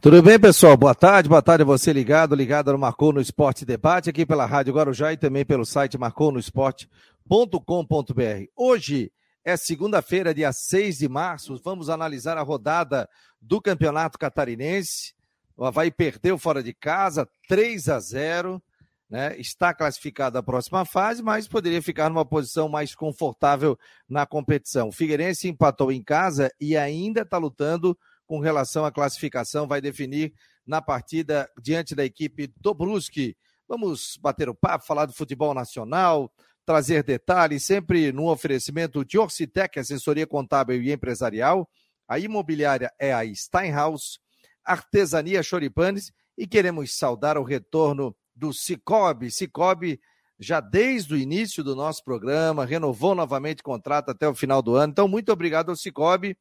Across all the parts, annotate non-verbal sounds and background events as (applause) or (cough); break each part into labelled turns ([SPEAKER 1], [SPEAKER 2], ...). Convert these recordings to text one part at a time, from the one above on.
[SPEAKER 1] Tudo bem, pessoal? Boa tarde, boa tarde a você ligado, ligado no Marcou no Esporte Debate, aqui pela Rádio Guarujá e também pelo site marconosport.com.br. Hoje é segunda-feira, dia 6 de março, vamos analisar a rodada do Campeonato Catarinense. O Havaí perdeu fora de casa, 3 a 0, né? Está classificado à próxima fase, mas poderia ficar numa posição mais confortável na competição. O Figueirense empatou em casa e ainda está lutando com relação à classificação, vai definir na partida diante da equipe do Brusque. Vamos bater o papo, falar do futebol nacional, trazer detalhes, sempre no oferecimento de Orcitec, assessoria contábil e empresarial. A imobiliária é a Steinhaus, Artesania Choripanes e queremos saudar o retorno do Cicobi. Cicobi já desde o início do nosso programa, renovou novamente o contrato até o final do ano. Então, muito obrigado ao Cicobi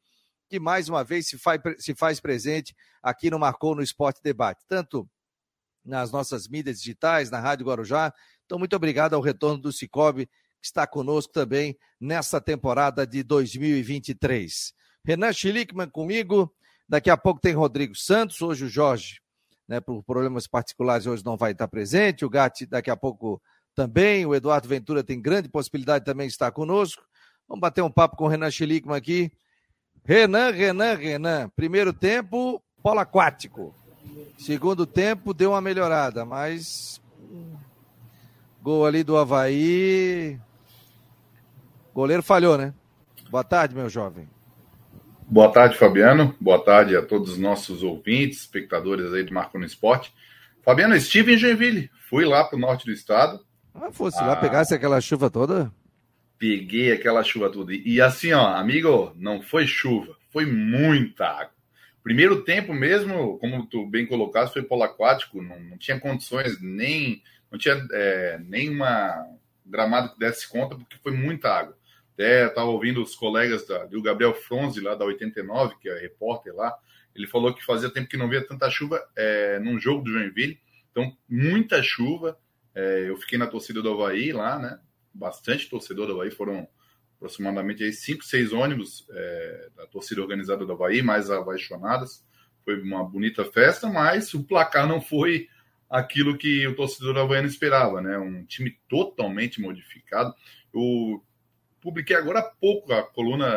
[SPEAKER 1] que mais uma vez se faz, se faz presente aqui no Marcou no Esporte Debate, tanto nas nossas mídias digitais, na Rádio Guarujá. Então, muito obrigado ao retorno do Cicobi, que está conosco também nessa temporada de 2023. Renan Schlickman comigo, daqui a pouco tem Rodrigo Santos, hoje o Jorge, né, por problemas particulares, hoje não vai estar presente, o Gatti daqui a pouco também, o Eduardo Ventura tem grande possibilidade também de estar conosco. Vamos bater um papo com o Renan Schlickman aqui, Renan, Renan, Renan. Primeiro tempo, polo aquático. Segundo tempo, deu uma melhorada, mas. Gol ali do Havaí. Goleiro falhou, né? Boa tarde, meu jovem.
[SPEAKER 2] Boa tarde, Fabiano. Boa tarde a todos os nossos ouvintes, espectadores aí do Marco no Esporte. Fabiano, estive em Joinville. Fui lá para o norte do estado.
[SPEAKER 1] Ah, fosse ah. lá, pegasse aquela chuva toda?
[SPEAKER 2] Peguei aquela chuva toda. E assim, ó, amigo, não foi chuva, foi muita água. Primeiro tempo mesmo, como tu bem colocaste, foi polo aquático, não, não tinha condições, nem não tinha é, nenhuma gramado que desse conta, porque foi muita água. Até estava ouvindo os colegas da, do Gabriel Fronzi, lá da 89, que é repórter lá, ele falou que fazia tempo que não via tanta chuva é, num jogo do Joinville, então muita chuva. É, eu fiquei na torcida do Havaí lá, né? Bastante torcedor do Havaí, foram aproximadamente aí cinco, seis ônibus é, da torcida organizada do Havaí, mais apaixonadas. Foi uma bonita festa, mas o placar não foi aquilo que o torcedor havaiano esperava, né? Um time totalmente modificado. Eu publiquei agora há pouco a coluna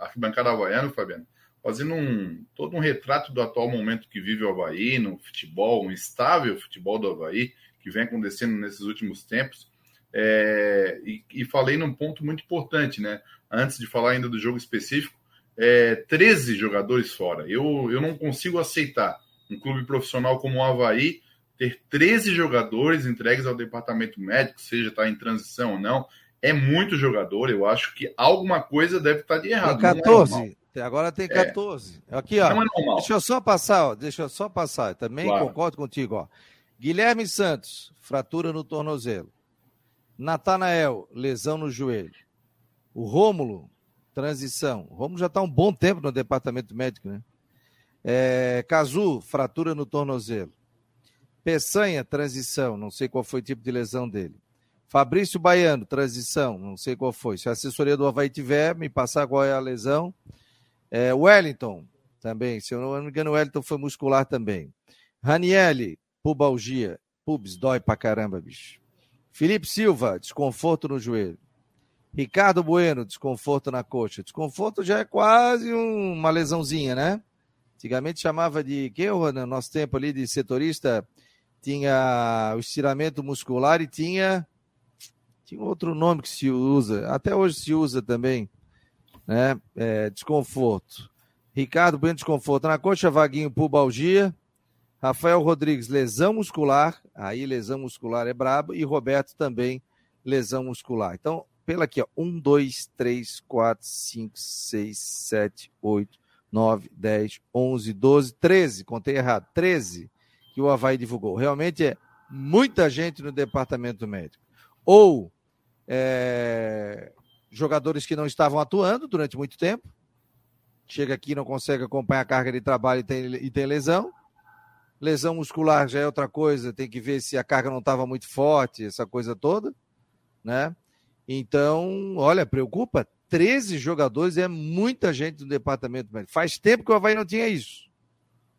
[SPEAKER 2] Arquibancada Havaiano, Fabiano, fazendo um, todo um retrato do atual momento que vive o Havaí no futebol, um estável futebol do Havaí, que vem acontecendo nesses últimos tempos. É, e, e, falei num ponto muito importante, né? Antes de falar ainda do jogo específico, é, 13 jogadores fora. Eu, eu não consigo aceitar um clube profissional como o Havaí ter 13 jogadores entregues ao departamento médico, seja está em transição ou não. É muito jogador, eu acho que alguma coisa deve estar tá de errado.
[SPEAKER 1] Tem 14. É agora tem 14. É. Aqui, ó. É deixa eu só passar, ó. Deixa eu só passar. Também claro. concordo contigo, ó. Guilherme Santos, fratura no tornozelo. Natanael, lesão no joelho. O Rômulo, transição. O Rômulo já está um bom tempo no departamento médico, né? É, Cazu, fratura no tornozelo. Peçanha, transição. Não sei qual foi o tipo de lesão dele. Fabrício Baiano, transição. Não sei qual foi. Se a assessoria do Havaí tiver, me passar qual é a lesão. É, Wellington, também. Se eu não me engano, o Wellington foi muscular também. Ranielli, pubalgia. Pubs, dói pra caramba, bicho. Felipe Silva, desconforto no joelho. Ricardo Bueno, desconforto na coxa. Desconforto já é quase um, uma lesãozinha, né? Antigamente chamava de que no nosso tempo ali de setorista tinha o estiramento muscular e tinha tinha outro nome que se usa, até hoje se usa também, né? É, desconforto. Ricardo Bueno, desconforto na coxa, Vaguinho, pubalgia. Rafael Rodrigues, lesão muscular. Aí, lesão muscular é brabo. E Roberto também, lesão muscular. Então, pela aqui, ó. 1, 2, 3, 4, 5, 6, 7, 8, 9, 10, 11, 12, 13. Contei errado. 13 que o Havaí divulgou. Realmente é muita gente no departamento médico. Ou é, jogadores que não estavam atuando durante muito tempo. Chega aqui não consegue acompanhar a carga de trabalho e tem, e tem lesão Lesão muscular já é outra coisa, tem que ver se a carga não estava muito forte, essa coisa toda, né? Então, olha, preocupa. 13 jogadores é muita gente no departamento médico. Faz tempo que o Havaí não tinha isso,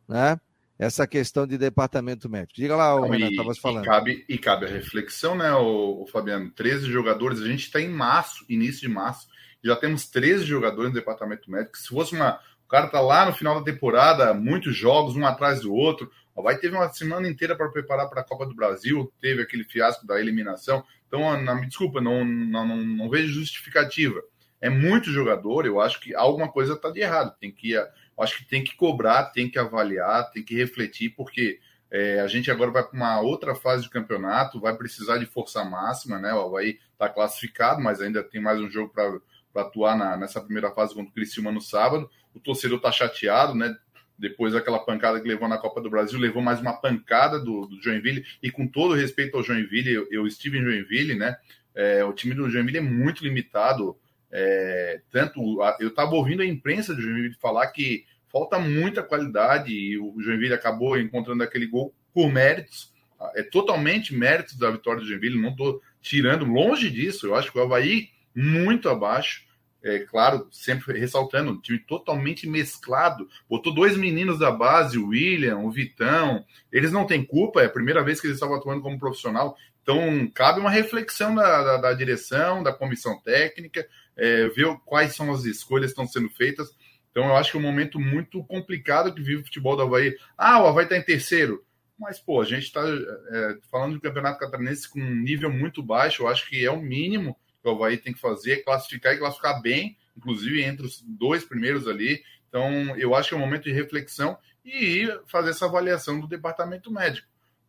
[SPEAKER 1] né? essa questão de departamento médico. Diga lá, o
[SPEAKER 2] Renan, estava falando. E cabe, e cabe a reflexão, né, o, o Fabiano? 13 jogadores, a gente está em março, início de março, já temos 13 jogadores no departamento médico. Se fosse uma. O cara tá lá no final da temporada, muitos jogos, um atrás do outro. Vai teve uma semana inteira para preparar para a Copa do Brasil, teve aquele fiasco da eliminação. Então, não, me desculpa, não, não, não, não vejo justificativa. É muito jogador, eu acho que alguma coisa está de errado. Tem que acho que tem que cobrar, tem que avaliar, tem que refletir, porque é, a gente agora vai para uma outra fase de campeonato, vai precisar de força máxima, né? O Havaí está classificado, mas ainda tem mais um jogo para atuar na, nessa primeira fase contra o Criciúma no sábado. O torcedor está chateado, né? Depois daquela pancada que levou na Copa do Brasil, levou mais uma pancada do, do Joinville. E com todo respeito ao Joinville, eu, eu estive em Joinville, né? É, o time do Joinville é muito limitado é, tanto eu estava ouvindo a imprensa do Joinville falar que falta muita qualidade e o Joinville acabou encontrando aquele gol por méritos. É totalmente mérito da vitória do Joinville, não estou tirando longe disso. Eu acho que o Havaí muito abaixo. É claro, sempre ressaltando, um time totalmente mesclado. Botou dois meninos da base, o William, o Vitão. Eles não têm culpa, é a primeira vez que eles estavam atuando como profissional. Então, cabe uma reflexão da, da, da direção, da comissão técnica, é, ver quais são as escolhas que estão sendo feitas. Então, eu acho que é um momento muito complicado que vive o futebol do Havaí. Ah, o Havaí está em terceiro. Mas, pô, a gente está é, falando do Campeonato Catarinense com um nível muito baixo. Eu acho que é o mínimo que o Havaí tem que fazer, classificar e classificar bem, inclusive entre os dois primeiros ali. Então, eu acho que é um momento de reflexão e fazer essa avaliação do departamento médico.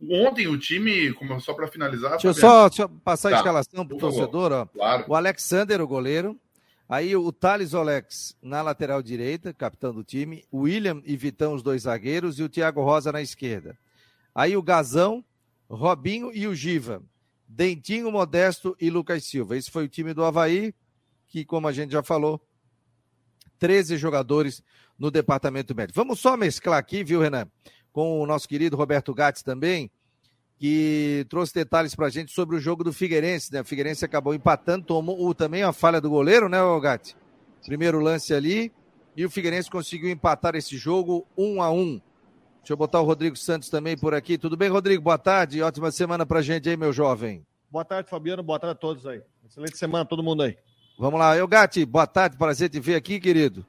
[SPEAKER 2] Ontem o time, como só para finalizar.
[SPEAKER 1] Deixa eu só deixa eu passar tá, a escalação para o torcedor. Ó. Claro. O Alexander, o goleiro. Aí o Thales Olex na lateral direita, capitão do time. O William e Vitão, os dois zagueiros. E o Thiago Rosa na esquerda. Aí o Gazão, Robinho e o Giva. Dentinho, Modesto e Lucas Silva. Esse foi o time do Havaí, que, como a gente já falou, 13 jogadores no departamento médico. Vamos só mesclar aqui, viu, Renan? com o nosso querido Roberto Gatti também, que trouxe detalhes para a gente sobre o jogo do Figueirense. Né? O Figueirense acabou empatando, tomou também a falha do goleiro, né, Gatti? Primeiro lance ali, e o Figueirense conseguiu empatar esse jogo um a um. Deixa eu botar o Rodrigo Santos também por aqui. Tudo bem, Rodrigo? Boa tarde. Ótima semana pra gente aí, meu jovem.
[SPEAKER 3] Boa tarde, Fabiano. Boa tarde a todos aí. Excelente semana a todo mundo aí.
[SPEAKER 1] Vamos lá. Eu, Gatti, boa tarde. Prazer te ver aqui, querido.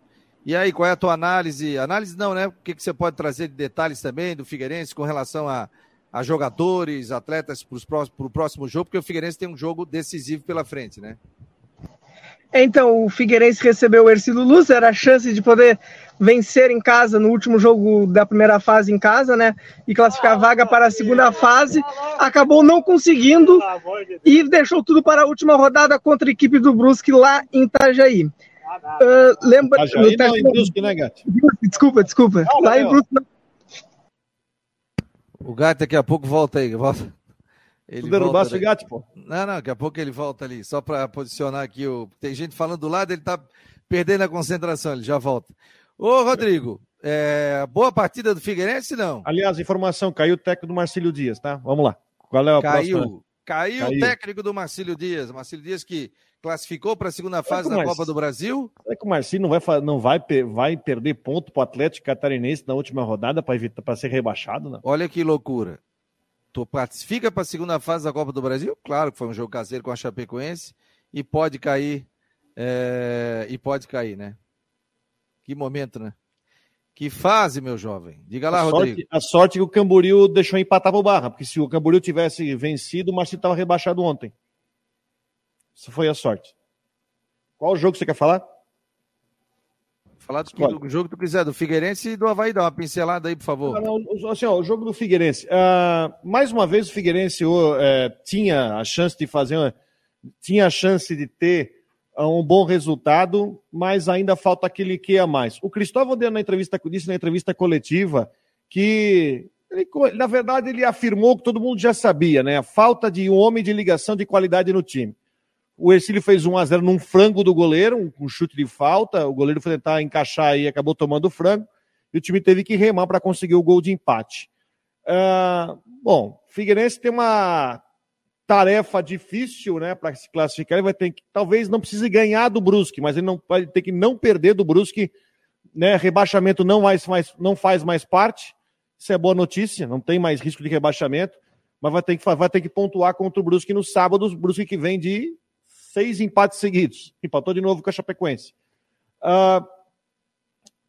[SPEAKER 1] E aí, qual é a tua análise? Análise não, né? O que, que você pode trazer de detalhes também do Figueirense com relação a, a jogadores, atletas para o próximo jogo, porque o Figueirense tem um jogo decisivo pela frente, né?
[SPEAKER 4] Então, o Figueirense recebeu o Ercílio Luz, era a chance de poder vencer em casa no último jogo da primeira fase em casa, né? E classificar a vaga para a segunda fase. Acabou não conseguindo e deixou tudo para a última rodada contra a equipe do Brusque lá em Itajaí. Uh, lembra. Itajaí não, em Brusque, né, Gato? Desculpa, desculpa. Não, Lá em Brusque.
[SPEAKER 1] O Gato daqui a pouco volta aí. Volta.
[SPEAKER 3] Ele tu derrubasse o gato, pô.
[SPEAKER 1] Não, não, daqui a pouco ele volta ali. Só para posicionar aqui. O... Tem gente falando do lado, ele tá perdendo a concentração, ele já volta. Ô, Rodrigo, é... boa partida do Figueirense, não?
[SPEAKER 3] Aliás, informação, caiu o técnico do Marcílio Dias, tá? Vamos lá. Qual é a
[SPEAKER 1] caiu, próxima? Caiu, caiu o técnico do Marcílio Dias. Marcílio Dias que classificou para a segunda fase da Copa do Brasil.
[SPEAKER 3] Será que o Marcinho não vai, não vai, vai perder ponto para o Atlético Catarinense na última rodada para ser rebaixado? Não?
[SPEAKER 1] Olha que loucura. Tu classifica para a segunda fase da Copa do Brasil? Claro que foi um jogo caseiro com a Chapecoense e pode cair. É... e pode cair, né? Que momento, né? Que fase, meu jovem. Diga lá,
[SPEAKER 3] a
[SPEAKER 1] Rodrigo.
[SPEAKER 3] Sorte, a sorte que o Camboriú deixou empatar o Barra, porque se o Camboriú tivesse vencido, o Marcinho estava rebaixado ontem. Isso foi a sorte. Qual jogo você quer falar?
[SPEAKER 1] Falar do, do, jogo que tu quiser, do Figueirense e do Havaí. Dá uma pincelada aí, por favor. Ah,
[SPEAKER 3] não, assim, ó, o jogo do Figueirense. Uh, mais uma vez, o Figueirense uh, tinha a chance de fazer, uma, tinha a chance de ter um bom resultado, mas ainda falta aquele que a mais. O Cristóvão deu na entrevista, disse na entrevista coletiva que ele, na verdade, ele afirmou que todo mundo já sabia, né? A falta de um homem de ligação de qualidade no time. O Ercílio fez 1 a 0 num frango do goleiro, um, chute de falta. O goleiro foi tentar encaixar e acabou tomando o frango. E o time teve que remar para conseguir o gol de empate. Uh, bom, Figueirense tem uma tarefa difícil, né, para se classificar. Ele vai ter que, talvez não precise ganhar do Brusque, mas ele não vai ter que não perder do Brusque, né? Rebaixamento não, mais, mais, não faz mais parte. Isso é boa notícia, não tem mais risco de rebaixamento, mas vai ter que, vai ter que pontuar contra o Brusque no sábado, o Brusque que vem de seis empates seguidos. Empatou de novo com a Chapecoense. Uh,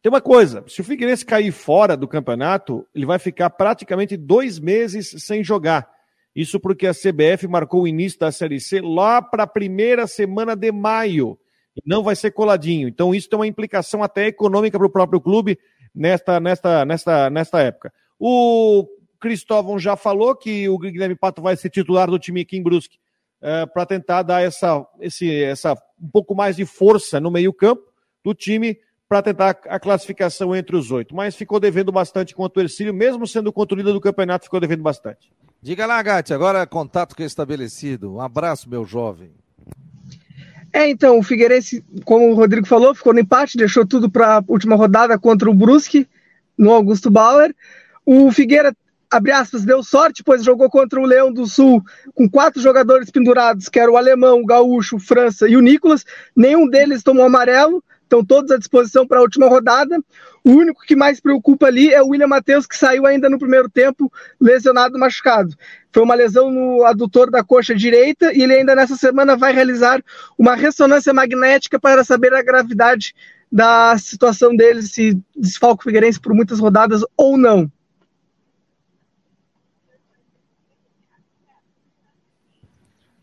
[SPEAKER 3] tem uma coisa, se o Figueirense cair fora do campeonato, ele vai ficar praticamente dois meses sem jogar. Isso porque a CBF marcou o início da Série C lá para a primeira semana de maio. E não vai ser coladinho. Então, isso tem uma implicação até econômica para o próprio clube nesta, nesta, nesta, nesta época. O Cristóvão já falou que o Guilherme Pato vai ser titular do time aqui em Brusque é, para tentar dar essa, esse, essa um pouco mais de força no meio-campo do time para tentar a classificação entre os oito. Mas ficou devendo bastante contra o Ercílio, mesmo sendo contra o líder do campeonato, ficou devendo bastante.
[SPEAKER 1] Diga lá, Gatti, agora contato estabelecido. Um abraço, meu jovem.
[SPEAKER 4] É, então, o Figueirense, como o Rodrigo falou, ficou no empate, deixou tudo para a última rodada contra o Brusque, no Augusto Bauer. O Figueira, abre aspas, deu sorte, pois jogou contra o Leão do Sul com quatro jogadores pendurados, que era o Alemão, o Gaúcho, o França e o Nicolas. Nenhum deles tomou amarelo, estão todos à disposição para a última rodada. O único que mais preocupa ali é o William Matheus, que saiu ainda no primeiro tempo lesionado, machucado. Foi uma lesão no adutor da coxa direita e ele ainda nessa semana vai realizar uma ressonância magnética para saber a gravidade da situação dele, se desfalca o Figueirense por muitas rodadas ou não.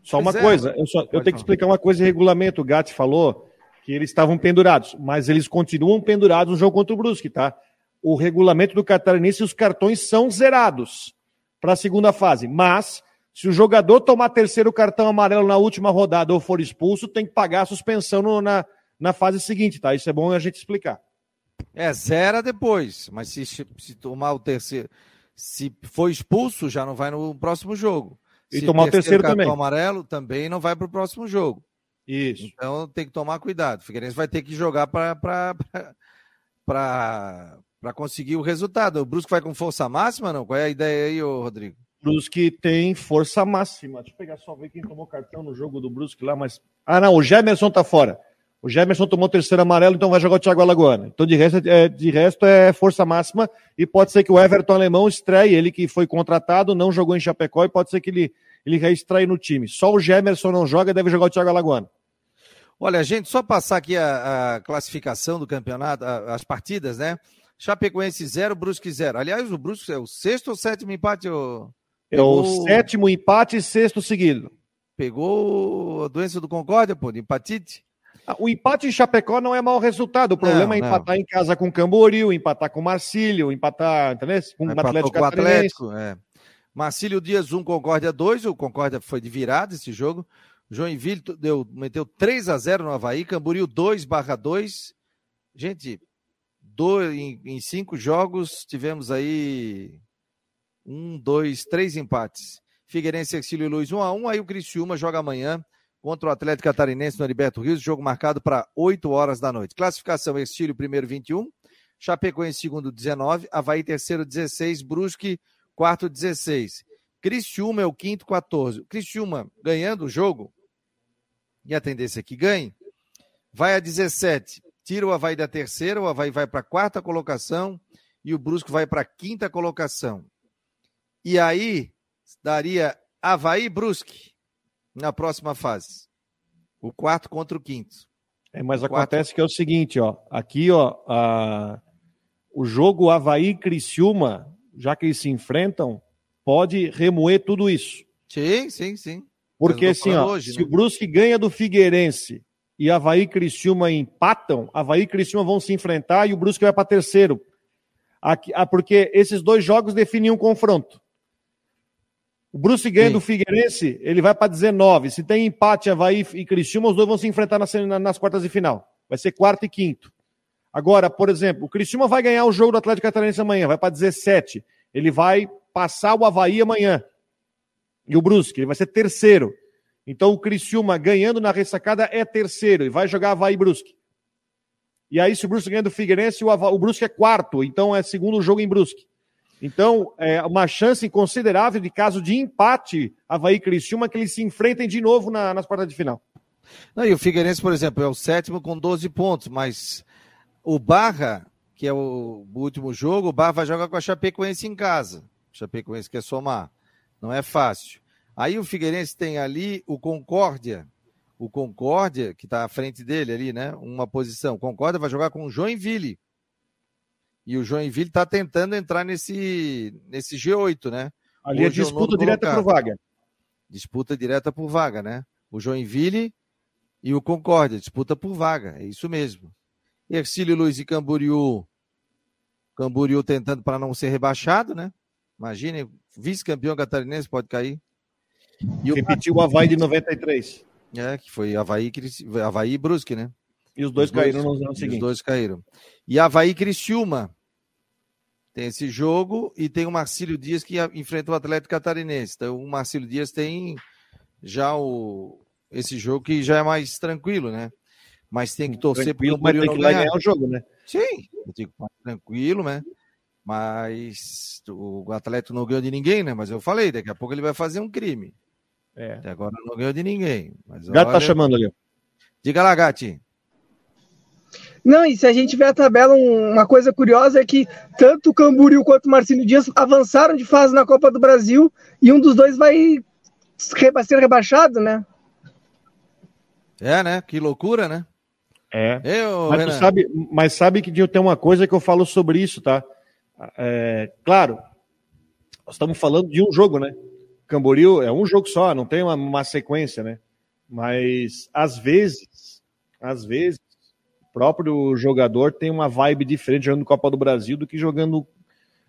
[SPEAKER 3] Só uma é, coisa, eu, só, eu tenho que explicar uma coisa em regulamento. O Gatti falou que eles estavam pendurados, mas eles continuam pendurados no jogo contra o Brusque, tá? O regulamento do catarinense, os cartões são zerados para a segunda fase, mas se o jogador tomar terceiro cartão amarelo na última rodada ou for expulso, tem que pagar a suspensão no, na, na fase seguinte, tá? Isso é bom a gente explicar.
[SPEAKER 1] É, zera depois, mas se, se tomar o terceiro, se for expulso, já não vai no próximo jogo.
[SPEAKER 3] E se tomar o terceiro, terceiro também.
[SPEAKER 1] amarelo, também não vai para o próximo jogo.
[SPEAKER 3] Isso.
[SPEAKER 1] Então tem que tomar cuidado. O Figueirense vai ter que jogar para conseguir o resultado. O Brusque vai com força máxima, não? Qual é a ideia aí, ô Rodrigo?
[SPEAKER 3] Brusque tem força máxima. Deixa eu pegar só ver quem tomou cartão no jogo do Brusque lá, mas. Ah, não, o Gemerson tá fora. O Gemerson tomou o terceiro amarelo, então vai jogar o Thiago Alagoano. Então, de resto, é, de resto é força máxima. E pode ser que o Everton Alemão estreie, ele que foi contratado, não jogou em Chapecó, e pode ser que ele, ele reestreie no time. Só o Gemerson não joga, deve jogar o Thiago Alagoano.
[SPEAKER 1] Olha, gente, só passar aqui a, a classificação do campeonato, a, as partidas, né? Chapecoense 0, Brusque 0. Aliás, o Brusque é o sexto ou sétimo empate? O...
[SPEAKER 3] É o sétimo empate e sexto seguido.
[SPEAKER 1] Pegou a doença do Concórdia, pô, de empatite?
[SPEAKER 3] Ah, o empate em Chapecó não é mau resultado. O problema é não, é empatar não. em casa com Camboriú, empatar com Marcílio, empatar, entendeu?
[SPEAKER 1] Com o Atlético com o Atlético, é. Marcílio Dias 1, Concórdia 2. O Concórdia foi de virada esse jogo. Joinville deu, meteu 3 a 0 no Havaí, Camboriú 2 barra 2. Gente, dois, em, em, cinco jogos tivemos aí um, dois, três empates. Figueirense, Exílio e Luiz 1 a 1 Aí o Criciúma joga amanhã contra o Atlético Catarinense no Heriberto Rios, jogo marcado para 8 horas da noite. Classificação: Exílio primeiro 21, Chapecoense segundo 19, Havaí terceiro 16, Brusque quarto 16. Criciúma é o quinto 14. Criciúma ganhando o jogo, e a tendência é que ganhe, vai a 17, tira o Havaí da terceira, o Havaí vai para a quarta colocação e o Brusco vai para a quinta colocação. E aí daria Havaí e Brusque na próxima fase. O quarto contra o quinto.
[SPEAKER 3] É, mas acontece quarto... que é o seguinte, ó, aqui, ó, a... o jogo Havaí Criciúma, já que eles se enfrentam, pode remoer tudo isso.
[SPEAKER 1] Sim, sim, sim.
[SPEAKER 3] Porque assim, ó, hoje, se né? o Brusque ganha do Figueirense e Havaí e Criciúma empatam, Havaí e Criciúma vão se enfrentar e o Brusque vai para terceiro. Aqui, ah, porque esses dois jogos definem um confronto. O Brusque ganha Sim. do Figueirense, ele vai para 19. Se tem empate Havaí e Criciúma, os dois vão se enfrentar nas, nas quartas de final. Vai ser quarto e quinto. Agora, por exemplo, o Criciúma vai ganhar o jogo do Atlético Catarinense amanhã, vai para 17. Ele vai passar o Havaí amanhã e o Brusque, ele vai ser terceiro. Então o Criciúma ganhando na ressacada é terceiro e vai jogar Havaí Brusque. E aí, se o Brusque ganha do Figueirense, o, Havaí, o Brusque é quarto, então é segundo jogo em Brusque. Então, é uma chance considerável de caso de empate Havaí e Criciúma que eles se enfrentem de novo na, nas quartas de final.
[SPEAKER 1] Não, e o Figueirense, por exemplo, é o sétimo com 12 pontos, mas o Barra, que é o, o último jogo, o Barra vai jogar com a Chapecoense em casa. Chapecoense quer somar. Não é fácil. Aí o Figueirense tem ali o Concórdia. O Concórdia, que está à frente dele ali, né? Uma posição. O Concórdia vai jogar com o Joinville. E o Joinville está tentando entrar nesse, nesse G8, né?
[SPEAKER 3] Ali é disputa direta por vaga.
[SPEAKER 1] Disputa direta por vaga, né? O Joinville e o Concórdia, disputa por vaga, é isso mesmo. Ercílio Luiz e Camboriú. Camboriú tentando para não ser rebaixado, né? Imagine, vice-campeão catarinense pode cair.
[SPEAKER 3] E Repetiu o Havaí de 93.
[SPEAKER 1] É, que foi Havaí, Havaí e Brusque, né?
[SPEAKER 3] E os dois os caíram dois, no ano seguinte.
[SPEAKER 1] Os dois caíram. E Havaí e Criciúma. Tem esse jogo e tem o Marcílio Dias que enfrenta o Atlético Catarinense. Então o Marcílio Dias tem já o, esse jogo que já é mais tranquilo, né? Mas tem que torcer
[SPEAKER 3] para o Camboriú não ganhar. ganhar o jogo, né?
[SPEAKER 1] Sim, tem que tranquilo, né? Mas o Atlético não ganhou de ninguém, né? Mas eu falei, daqui a pouco ele vai fazer um crime. É. Até agora não ganhou de ninguém. Mas
[SPEAKER 3] Gato tá olha... tá chamando ali.
[SPEAKER 1] Diga lá, Gati.
[SPEAKER 4] Não, e se a gente ver a tabela, uma coisa curiosa é que tanto o Camboriú quanto o Marcelo Dias avançaram de fase na Copa do Brasil e um dos dois vai ser rebaixado, né?
[SPEAKER 1] É, né? Que loucura, né?
[SPEAKER 3] É. Eu, mas, sabe, mas sabe que tem uma coisa que eu falo sobre isso, tá? É, claro, nós estamos falando de um jogo, né? Camboriú é um jogo só, não tem uma, uma sequência, né? Mas às vezes, às vezes, o próprio jogador tem uma vibe diferente jogando Copa do Brasil do que jogando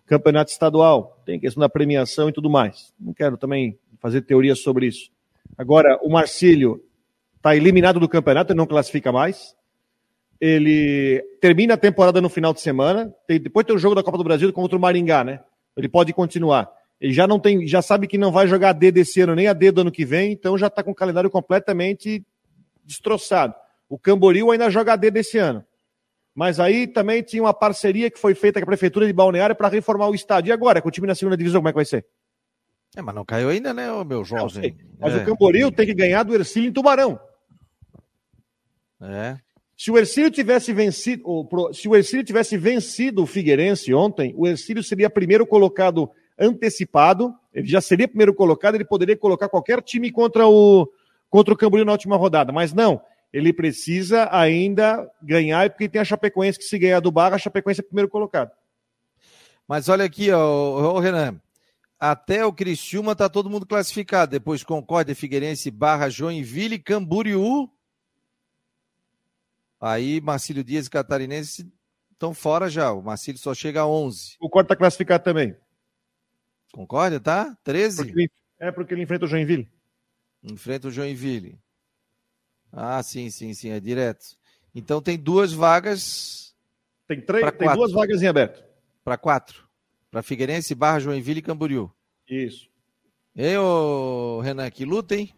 [SPEAKER 3] campeonato estadual. Tem questão da premiação e tudo mais. Não quero também fazer teoria sobre isso. Agora, o Marcílio está eliminado do campeonato, ele não classifica mais. Ele termina a temporada no final de semana. Tem, depois tem o jogo da Copa do Brasil contra o Maringá, né? Ele pode continuar. Ele já não tem, já sabe que não vai jogar a D desse ano nem a D do ano que vem, então já está com o calendário completamente destroçado. O Camboriú ainda joga a D desse ano. Mas aí também tinha uma parceria que foi feita com a Prefeitura de Balneário para reformar o estádio. E agora, com o time na segunda divisão, como é que vai ser?
[SPEAKER 1] É, mas não caiu ainda, né, o meu jovem?
[SPEAKER 3] Mas é. o Camboriú tem que ganhar do Ercílio em Tubarão.
[SPEAKER 1] É.
[SPEAKER 3] Se o Ercílio tivesse vencido, se o Ercílio tivesse vencido o Figueirense ontem, o Ercílio seria primeiro colocado antecipado, ele já seria primeiro colocado, ele poderia colocar qualquer time contra o contra o Camboriú na última rodada, mas não, ele precisa ainda ganhar, porque tem a Chapecoense que se ganhar do Barra, a Chapecoense é primeiro colocado.
[SPEAKER 1] Mas olha aqui, ó, ó Renan, até o Criciúma tá todo mundo classificado, depois Concórdia, Figueirense, Barra, Joinville, Camboriú, aí Marcílio Dias e Catarinense estão fora já, o Marcílio só chega a 11.
[SPEAKER 3] O Corte está classificado também.
[SPEAKER 1] Concórdia, tá? 13?
[SPEAKER 3] Porque ele, é porque ele enfrenta o Joinville.
[SPEAKER 1] Enfrenta o Joinville. Ah, sim, sim, sim, é direto. Então tem duas vagas.
[SPEAKER 3] Tem três, tem duas vagas em aberto.
[SPEAKER 1] Para quatro. Para Figueirense, Barra, Joinville e Camboriú.
[SPEAKER 3] Isso.
[SPEAKER 1] E ô, Renan, que luta, hein?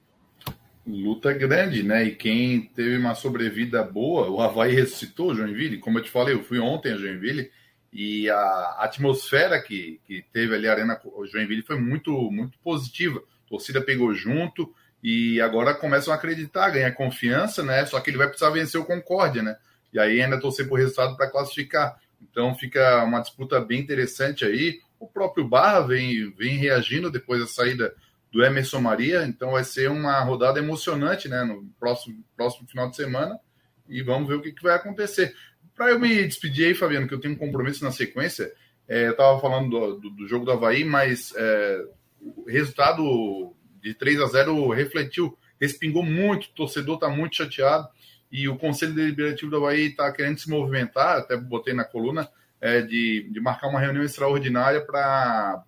[SPEAKER 2] Luta grande, né? E quem teve uma sobrevida boa, o Havaí ressuscitou o Joinville. Como eu te falei, eu fui ontem a Joinville e a atmosfera que, que teve ali a Arena Joinville foi muito, muito positiva. A torcida pegou junto e agora começam a acreditar, ganhar confiança, né? Só que ele vai precisar vencer o Concórdia, né? E aí ainda torcer por resultado para classificar. Então fica uma disputa bem interessante aí. O próprio Barra vem, vem reagindo depois da saída do Emerson Maria, então vai ser uma rodada emocionante, né? No próximo, próximo final de semana. E vamos ver o que, que vai acontecer. Para eu me despedir aí, Fabiano, que eu tenho um compromisso na sequência, é, eu estava falando do, do, do, jogo do Havaí, mas é, o resultado de 3 a 0 refletiu, respingou muito, o torcedor está muito chateado e o Conselho Deliberativo do Havaí está querendo se movimentar, até botei na coluna, é, de, de marcar uma reunião extraordinária para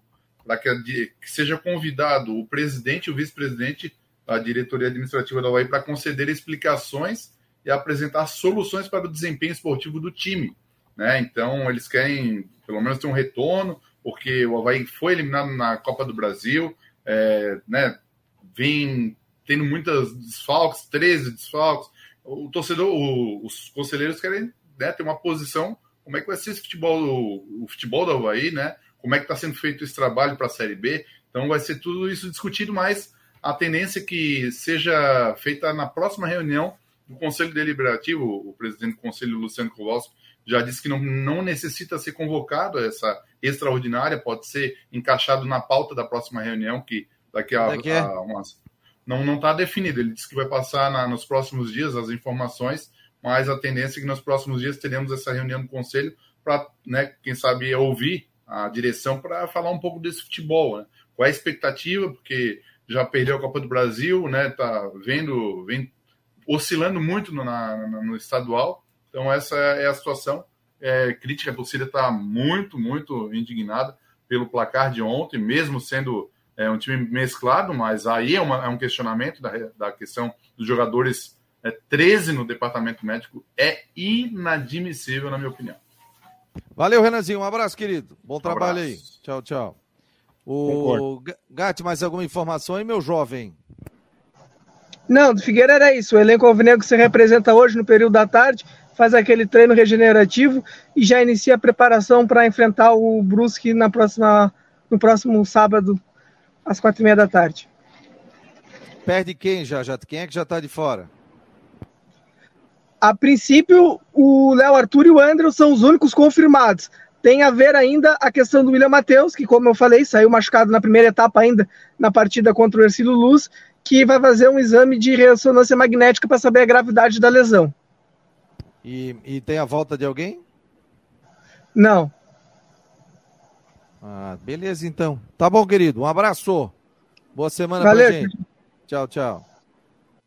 [SPEAKER 2] que, que seja convidado o presidente e o vice-presidente da diretoria administrativa do Havaí para conceder explicações e apresentar soluções para o desempenho esportivo do time. Né? Então, eles querem, pelo menos, ter um retorno, porque o Havaí foi eliminado na Copa do Brasil, é, né? vem tendo muitas desfalques, 13 desfalques. O torcedor, o, os conselheiros querem né, ter uma posição, como é que vai ser esse futebol, o, o futebol do Havaí, né? Como é que está sendo feito esse trabalho para a Série B. Então vai ser tudo isso discutido, mas a tendência é que seja feita na próxima reunião do Conselho Deliberativo, o presidente do Conselho, Luciano Kowalski, já disse que não, não necessita ser convocado essa extraordinária, pode ser encaixado na pauta da próxima reunião, que daqui a,
[SPEAKER 1] daqui é?
[SPEAKER 2] a umas. Não está definido. Ele disse que vai passar na, nos próximos dias as informações, mas a tendência é que nos próximos dias teremos essa reunião do conselho para, né, quem sabe, ouvir a direção para falar um pouco desse futebol. Né? Qual é a expectativa? Porque já perdeu a Copa do Brasil, né? Tá vendo, vem oscilando muito no, na, no estadual. Então essa é a situação. É, crítica, a torcida está muito, muito indignada pelo placar de ontem, mesmo sendo é, um time mesclado, mas aí é, uma, é um questionamento da, da questão dos jogadores é, 13 no departamento médico. É inadmissível, na minha opinião.
[SPEAKER 1] Valeu, Renanzinho. Um abraço, querido. Bom trabalho aí. Tchau, tchau. O Gatti, mais alguma informação aí, meu jovem?
[SPEAKER 4] Não, do Figueira era isso. O elenco alvinegro se representa hoje no período da tarde, faz aquele treino regenerativo e já inicia a preparação para enfrentar o Brusque na próxima, no próximo sábado, às quatro e meia da tarde.
[SPEAKER 1] Perde quem já? já quem é que já está de fora?
[SPEAKER 4] A princípio, o Léo Arthur e o André são os únicos confirmados. Tem a ver ainda a questão do William Matheus, que, como eu falei, saiu machucado na primeira etapa ainda, na partida contra o Ercílio Luz, que vai fazer um exame de ressonância magnética para saber a gravidade da lesão.
[SPEAKER 1] E, e tem a volta de alguém?
[SPEAKER 4] Não.
[SPEAKER 1] Ah, beleza, então. Tá bom, querido. Um abraço. Boa semana
[SPEAKER 4] Valeu.
[SPEAKER 1] pra gente. Tchau, tchau.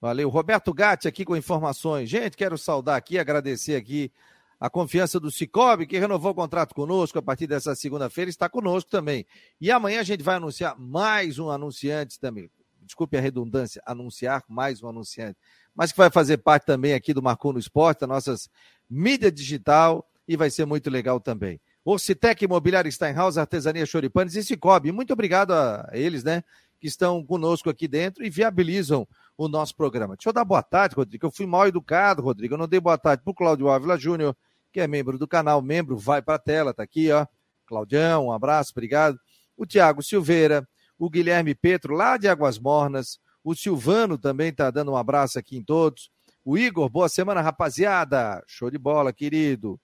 [SPEAKER 1] Valeu. Roberto Gatti aqui com informações. Gente, quero saudar aqui, agradecer aqui a confiança do Cicobi, que renovou o contrato conosco a partir dessa segunda-feira, está conosco também. E amanhã a gente vai anunciar mais um anunciante também. Desculpe a redundância, anunciar mais um anunciante, mas que vai fazer parte também aqui do Marcou no Esporte, da nossas mídia digital, e vai ser muito legal também. Ocitec Imobiliário Steinhaus, Artesania Choripanes e Cicobi. Muito obrigado a eles, né, que estão conosco aqui dentro e viabilizam o nosso programa. Deixa eu dar boa tarde, Rodrigo. Eu fui mal educado, Rodrigo. Eu não dei boa tarde para o Cláudio Ávila Júnior, que é membro do canal, membro, vai para a tela, tá aqui, ó. Claudião, um abraço, obrigado. O Tiago Silveira, o Guilherme Petro, lá de Águas Mornas, o Silvano também tá dando um abraço aqui em todos. O Igor, boa semana, rapaziada. Show de bola, querido.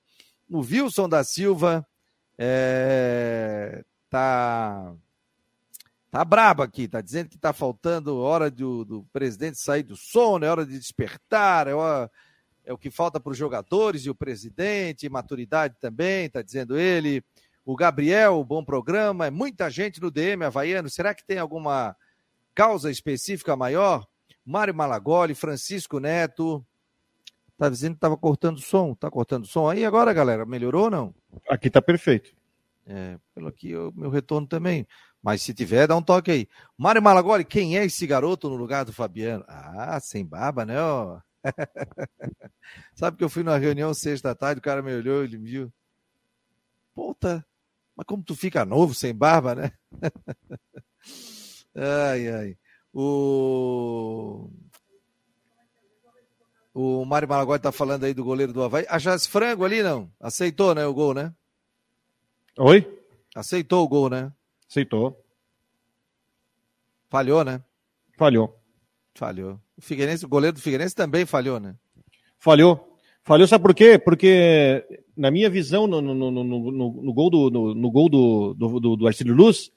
[SPEAKER 1] O Wilson da Silva, é, tá tá brabo aqui, tá dizendo que tá faltando hora do, do presidente sair do sono, é hora de despertar, é hora, é o que falta para os jogadores e o presidente, maturidade também, está dizendo ele. O Gabriel, bom programa, é muita gente no DM Havaiano. Será que tem alguma causa específica maior? Mário Malagoli, Francisco Neto. Tá dizendo que estava cortando som. Tá cortando som aí agora, galera? Melhorou ou não?
[SPEAKER 3] Aqui tá perfeito.
[SPEAKER 1] É, pelo aqui, o meu retorno também. Mas se tiver, dá um toque aí. Mário Malagoli, quem é esse garoto no lugar do Fabiano? Ah, sem barba, né? Ó. (laughs) Sabe que eu fui numa reunião sexta tarde, o cara me olhou, ele me viu. Puta, mas como tu fica novo, sem barba, né? (laughs) ai, ai. O. O Mário Malagói tá falando aí do goleiro do Havaí. Achasse frango ali, não? Aceitou, né, o gol, né?
[SPEAKER 3] Oi?
[SPEAKER 1] Aceitou o gol, né?
[SPEAKER 3] Aceitou.
[SPEAKER 1] Falhou, né?
[SPEAKER 3] Falhou.
[SPEAKER 1] Falhou. O Figueirense, o goleiro do Figueirense também falhou, né?
[SPEAKER 3] Falhou. Falhou, sabe por quê? Porque, na minha visão, no, no, no, no, no gol do, no, gol do, do, do, do Arcílio Luz,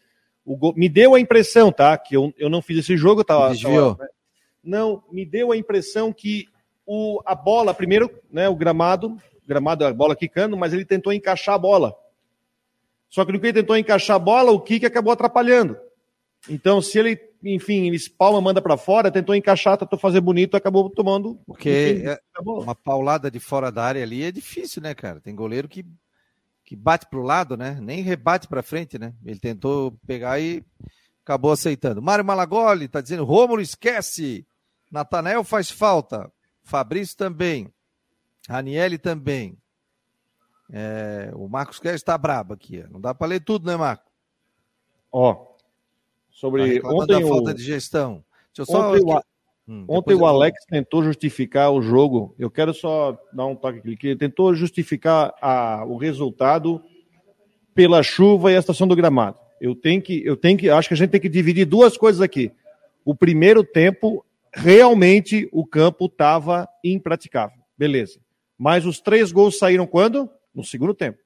[SPEAKER 3] o gol, me deu a impressão, tá? Que eu, eu não fiz esse jogo, tava, tava, Não, me deu a impressão que o, a bola, primeiro, né, o gramado, gramado, a bola quicando, mas ele tentou encaixar a bola. Só que no que ele tentou encaixar a bola, o kick acabou atrapalhando. Então, se ele, enfim, ele espalma, manda para fora, tentou encaixar, tentou fazer bonito, acabou tomando.
[SPEAKER 1] Porque enfim, é uma paulada de fora da área ali é difícil, né, cara? Tem goleiro que, que bate pro lado, né? Nem rebate para frente, né? Ele tentou pegar e acabou aceitando. Mário Malagoli tá dizendo: Rômulo esquece. Natanael faz falta. Fabrício também. Raniele também. É, o Marcos Quer está brabo aqui. Não dá para ler tudo, né, Marco?
[SPEAKER 3] Ó, sobre
[SPEAKER 1] tá ontem a falta o... de gestão.
[SPEAKER 3] Só... Ontem, o, hum, ontem o Alex eu... tentou justificar o jogo. Eu quero só dar um toque aqui. Ele tentou justificar a, o resultado pela chuva e a estação do gramado. Eu tenho que, eu tenho que, acho que a gente tem que dividir duas coisas aqui. O primeiro tempo, realmente o campo estava impraticável. Beleza. Mas os três gols saíram quando? No segundo tempo.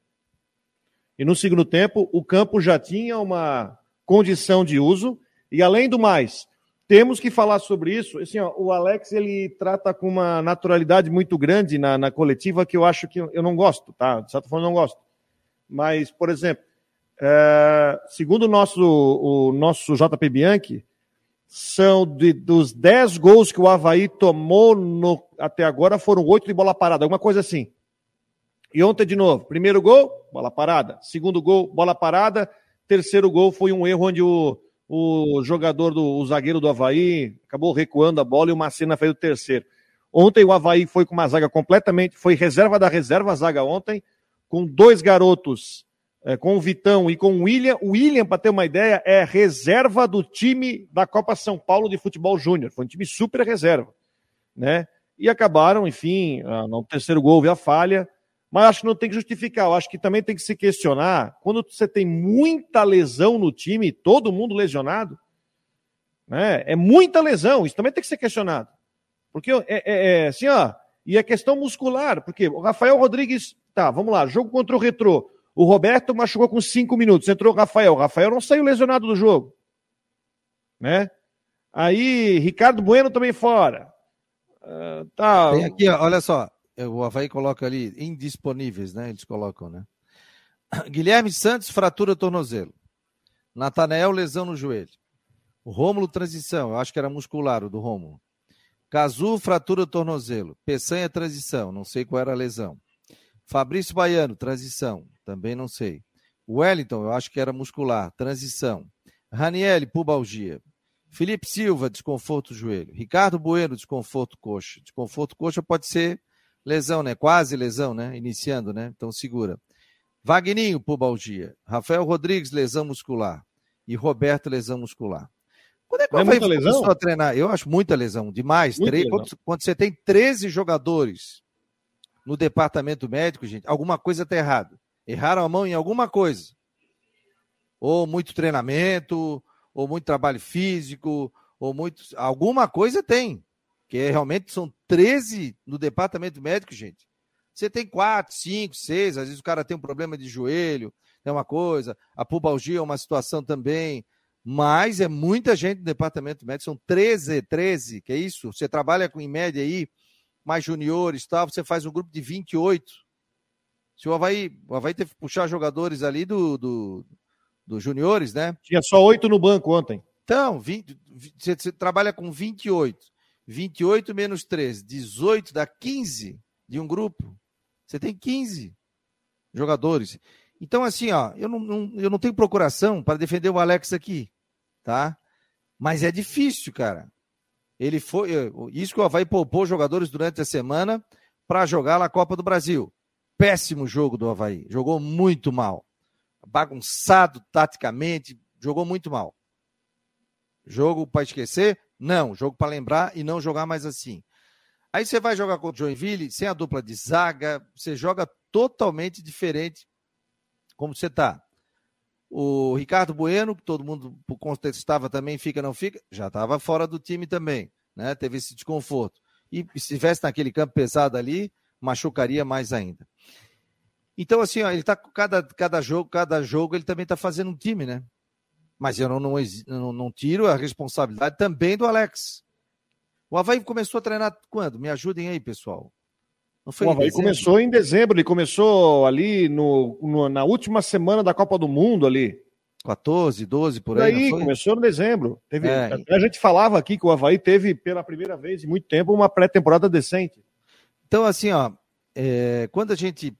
[SPEAKER 3] E no segundo tempo, o campo já tinha uma condição de uso. E além do mais, temos que falar sobre isso. Assim, ó, o Alex ele trata com uma naturalidade muito grande na, na coletiva que eu acho que eu não gosto, tá? De certa forma, não gosto. Mas, por exemplo, é, segundo o nosso, o nosso JP Bianchi, são de, dos 10 gols que o Havaí tomou no, até agora, foram oito de bola parada, alguma coisa assim. E ontem, de novo, primeiro gol, bola parada. Segundo gol, bola parada. Terceiro gol foi um erro onde o, o jogador, do, o zagueiro do Havaí, acabou recuando a bola e o Macena fez o terceiro. Ontem o Havaí foi com uma zaga completamente, foi reserva da reserva a zaga ontem, com dois garotos é, com o Vitão e com o William. O William, para ter uma ideia, é reserva do time da Copa São Paulo de Futebol Júnior. Foi um time super reserva, né? E acabaram, enfim, ah, no terceiro gol houve a falha, mas acho que não tem que justificar. Eu acho que também tem que se questionar quando você tem muita lesão no time, todo mundo lesionado, né? É muita lesão, isso também tem que ser questionado. Porque é, é, é assim, ó, e é questão muscular, porque o Rafael Rodrigues, tá, vamos lá, jogo contra o Retrô. O Roberto machucou com cinco minutos. Entrou o Rafael. O Rafael não saiu lesionado do jogo. Né? Aí, Ricardo Bueno também fora.
[SPEAKER 1] Uh, tá. Tem aqui, olha só. O Havaí coloca ali indisponíveis, né? Eles colocam, né? (clears throat) Guilherme Santos, fratura tornozelo. Natanael, lesão no joelho. Rômulo, transição. Eu acho que era muscular o do Rômulo. Cazu, fratura tornozelo. Peçanha, transição. Não sei qual era a lesão. Fabrício Baiano, transição. Também não sei. Wellington, eu acho que era muscular. Transição. Raniel, pubalgia. Felipe Silva, desconforto joelho. Ricardo Bueno, desconforto coxa. Desconforto coxa pode ser lesão, né? Quase lesão, né? Iniciando, né? Então segura. Vagninho, pubalgia. Rafael Rodrigues, lesão muscular. E Roberto, lesão muscular.
[SPEAKER 3] Quando é que é vai começar
[SPEAKER 1] a treinar? Eu acho muita lesão, demais. Lesão. Quando, quando, você tem 13 jogadores no departamento médico, gente, alguma coisa está errada. Erraram a mão em alguma coisa. Ou muito treinamento, ou muito trabalho físico, ou muito. Alguma coisa tem. Que realmente são 13 no departamento médico, gente. Você tem quatro, cinco, seis, às vezes o cara tem um problema de joelho, é uma coisa, a pubalgia é uma situação também, mas é muita gente no departamento médico, são 13, 13, que é isso? Você trabalha com, em média aí, mais juniores tal, você faz um grupo de 28. Se o Havaí, o Havaí teve que puxar jogadores ali do, do, do juniores, né?
[SPEAKER 3] Tinha só oito no banco ontem.
[SPEAKER 1] Então, 20, você, você trabalha com 28. 28 menos 3, 18 dá 15 de um grupo. Você tem 15 jogadores. Então, assim, ó, eu não, não, eu não tenho procuração para defender o Alex aqui, tá? Mas é difícil, cara. Ele foi. Isso que o Havaí poupou jogadores durante a semana para jogar na Copa do Brasil péssimo jogo do Havaí. Jogou muito mal. Bagunçado taticamente, jogou muito mal. Jogo para esquecer? Não. Jogo para lembrar e não jogar mais assim. Aí você vai jogar contra o Joinville sem a dupla de zaga, você joga totalmente diferente como você está. O Ricardo Bueno, que todo mundo contestava também, fica, não fica, já estava fora do time também, né? Teve esse desconforto. E se estivesse naquele campo pesado ali, machucaria mais ainda. Então, assim, ó, ele tá cada, cada jogo, cada jogo ele também está fazendo um time, né? Mas eu não, não, não, tiro a responsabilidade também do Alex. O Havaí começou a treinar quando? Me ajudem aí, pessoal.
[SPEAKER 3] Não foi o Havaí começou em dezembro, ele começou ali no, no, na última semana da Copa do Mundo ali.
[SPEAKER 1] 14, 12 por aí.
[SPEAKER 3] aí começou no dezembro. Teve, é. A gente falava aqui que o Havaí teve, pela primeira vez em muito tempo, uma pré-temporada decente.
[SPEAKER 1] Então, assim, ó, é, quando a gente.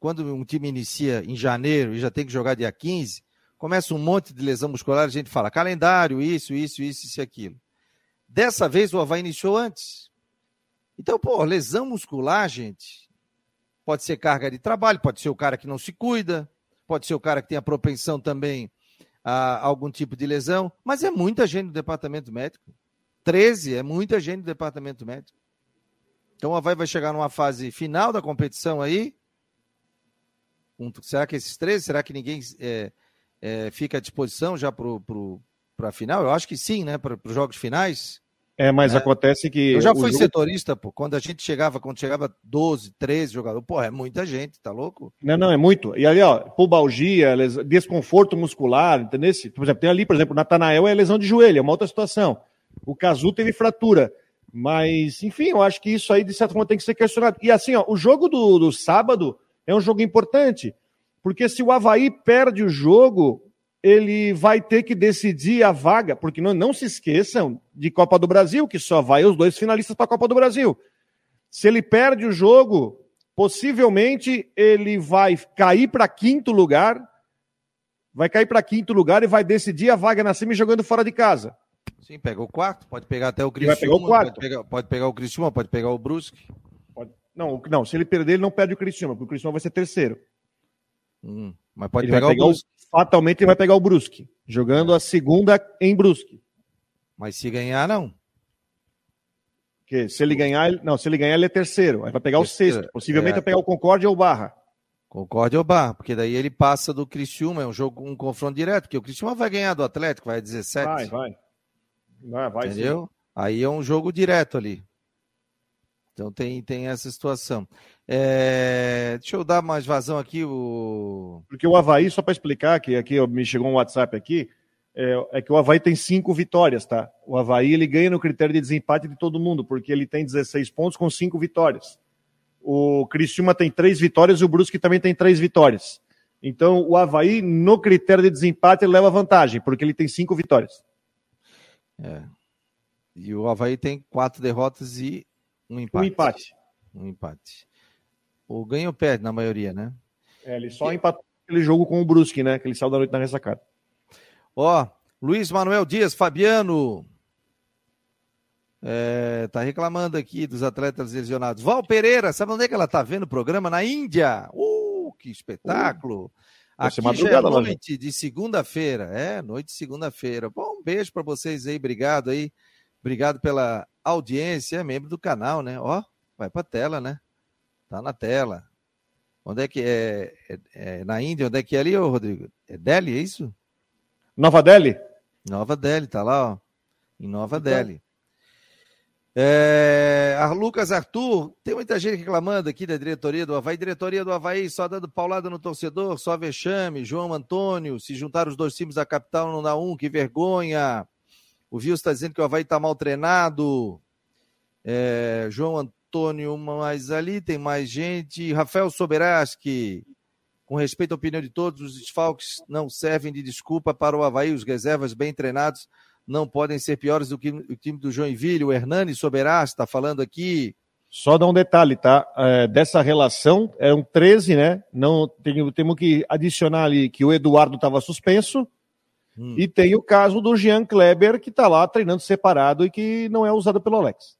[SPEAKER 1] Quando um time inicia em janeiro e já tem que jogar dia 15, começa um monte de lesão muscular, a gente fala calendário, isso, isso, isso, isso e aquilo. Dessa vez o Havaí iniciou antes. Então, pô, lesão muscular, gente, pode ser carga de trabalho, pode ser o cara que não se cuida, pode ser o cara que tem a propensão também a algum tipo de lesão, mas é muita gente no departamento médico. 13 é muita gente no departamento médico. Então o Havaí vai chegar numa fase final da competição aí. Será que esses três? Será que ninguém é, é, fica à disposição já para a final? Eu acho que sim, né? Para os jogos finais.
[SPEAKER 3] É, mas é. acontece que.
[SPEAKER 1] Eu já fui jogo... setorista, pô. Quando a gente chegava, quando chegava 12, 13 jogadores, pô, é muita gente, tá louco?
[SPEAKER 3] Não, não, é muito. E ali, ó, pubalgia, desconforto muscular, entendeu? Por exemplo, tem ali, por exemplo, o Natanael é lesão de joelho, é uma outra situação. O Cazu teve fratura. Mas, enfim, eu acho que isso aí, de certa forma, tem que ser questionado. E assim, ó, o jogo do, do sábado é um jogo importante. Porque se o Havaí perde o jogo, ele vai ter que decidir a vaga, porque não, não se esqueçam de Copa do Brasil, que só vai os dois finalistas para a Copa do Brasil. Se ele perde o jogo, possivelmente ele vai cair para quinto lugar, vai cair para quinto lugar e vai decidir a vaga na semi jogando fora de casa.
[SPEAKER 1] Sim, pega o quarto, pode pegar até o.
[SPEAKER 3] Vai pegar o quarto.
[SPEAKER 1] Pode pegar, pode pegar o Cristiano, pode pegar o Brusque.
[SPEAKER 3] Pode... Não, não, se ele perder, ele não perde o Cristiano, porque o Cristiano vai ser terceiro.
[SPEAKER 1] Hum, mas pode
[SPEAKER 3] ele pegar, pegar, o Brusque. Fatalmente ele vai pegar o Brusque, jogando a segunda em Brusque.
[SPEAKER 1] Mas se ganhar, não.
[SPEAKER 3] Que se ele ganhar, ele... não, se ele ganhar, ele é terceiro. Aí vai pegar terceiro. o sexto. Possivelmente é. vai pegar o Concórdia ou o Barra.
[SPEAKER 1] Concórdia ou Barra, porque daí ele passa do Criciúma, é um jogo, um confronto direto, porque o Criciúma vai ganhar do Atlético, vai 17.
[SPEAKER 3] Vai, vai.
[SPEAKER 1] Vai, vai Entendeu? Sim. Aí é um jogo direto ali. Então tem, tem essa situação. É... Deixa eu dar mais vazão aqui. O...
[SPEAKER 3] Porque o Havaí, só para explicar, que aqui me chegou um WhatsApp aqui, é, é, que o Havaí tem cinco vitórias, tá? O Havaí ele ganha no critério de desempate de todo mundo, porque ele tem 16 pontos com cinco vitórias. O Criciúma tem três vitórias e o Brusque também tem três vitórias. Então o Havaí, no critério de desempate, ele leva vantagem, porque ele tem cinco vitórias.
[SPEAKER 1] É. E o Havaí tem quatro derrotas e um empate.
[SPEAKER 3] Um empate.
[SPEAKER 1] Um empate. O ganho perde na maioria, né?
[SPEAKER 3] É, ele só e... empatou aquele jogo com o Brusque, né? Que ele saiu da noite na ressacada.
[SPEAKER 1] Ó, Luiz Manuel Dias, Fabiano. É, tá reclamando aqui dos atletas lesionados. Val Pereira, sabe onde é que ela tá vendo o programa? Na Índia. Uh, que espetáculo. Uh, aqui já é noite de segunda-feira. É, noite de segunda-feira. Bom, um beijo para vocês aí. Obrigado aí. Obrigado pela audiência, é membro do canal, né? Ó, vai para tela, né? Tá na tela. Onde é que é, é, é, na Índia? Onde é que é ali, ô Rodrigo? É Delhi, é isso?
[SPEAKER 3] Nova Delhi?
[SPEAKER 1] Nova Delhi, tá lá, ó. Em Nova então... Delhi. É, a Lucas Arthur, tem muita gente reclamando aqui da diretoria do Havaí, diretoria do Havaí só dando paulada no torcedor, só vexame, João Antônio, se juntar os dois times da capital não dá um, que vergonha. O Vils está dizendo que o Havaí está mal treinado. É, João Antônio, mas ali tem mais gente. Rafael Soberaski, com respeito à opinião de todos, os desfalques não servem de desculpa para o Havaí. Os reservas bem treinados não podem ser piores do que o time do Joinville. O Hernani Soberaski está falando aqui.
[SPEAKER 3] Só dar um detalhe, tá? É, dessa relação, eram 13, né? Não, tem, temos que adicionar ali que o Eduardo estava suspenso Hum. E tem o caso do Jean Kleber, que está lá treinando separado e que não é usado pelo Alex.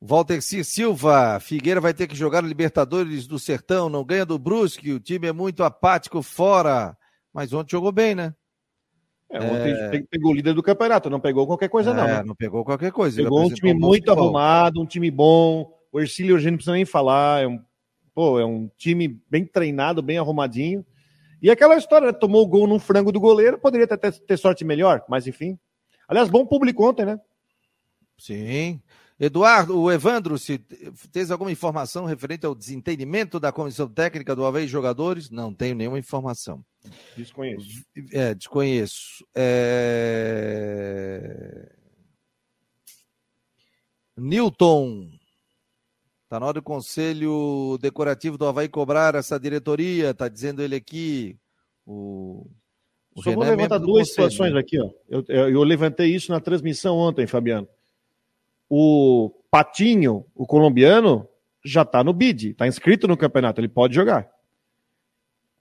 [SPEAKER 1] Walter C. Silva, Figueira vai ter que jogar Libertadores do Sertão, não ganha do Brusque, o time é muito apático fora, mas ontem jogou bem, né?
[SPEAKER 3] É, ontem é... pegou o líder do campeonato, não pegou qualquer coisa, é, não. Né?
[SPEAKER 1] Não pegou qualquer coisa.
[SPEAKER 3] Pegou um time um muito arrumado, um time bom. O Ercílio Eugênio não precisa nem falar. É um, pô, é um time bem treinado, bem arrumadinho. E aquela história, né? tomou o gol num frango do goleiro, poderia ter, ter sorte melhor, mas enfim. Aliás, bom público ontem, né?
[SPEAKER 1] Sim. Eduardo, o Evandro, se tens alguma informação referente ao desentendimento da comissão técnica do Havaí Jogadores? Não tenho nenhuma informação.
[SPEAKER 3] Desconheço.
[SPEAKER 1] É, desconheço. É... Newton, Está na hora do Conselho Decorativo do Havaí cobrar essa diretoria, está dizendo ele aqui. O,
[SPEAKER 3] o Só vou é levantar duas situações aqui. Ó. Eu, eu, eu, levantei isso na transmissão ontem, Fabiano. O Patinho, o colombiano, já está no bid, está inscrito no campeonato, ele pode jogar.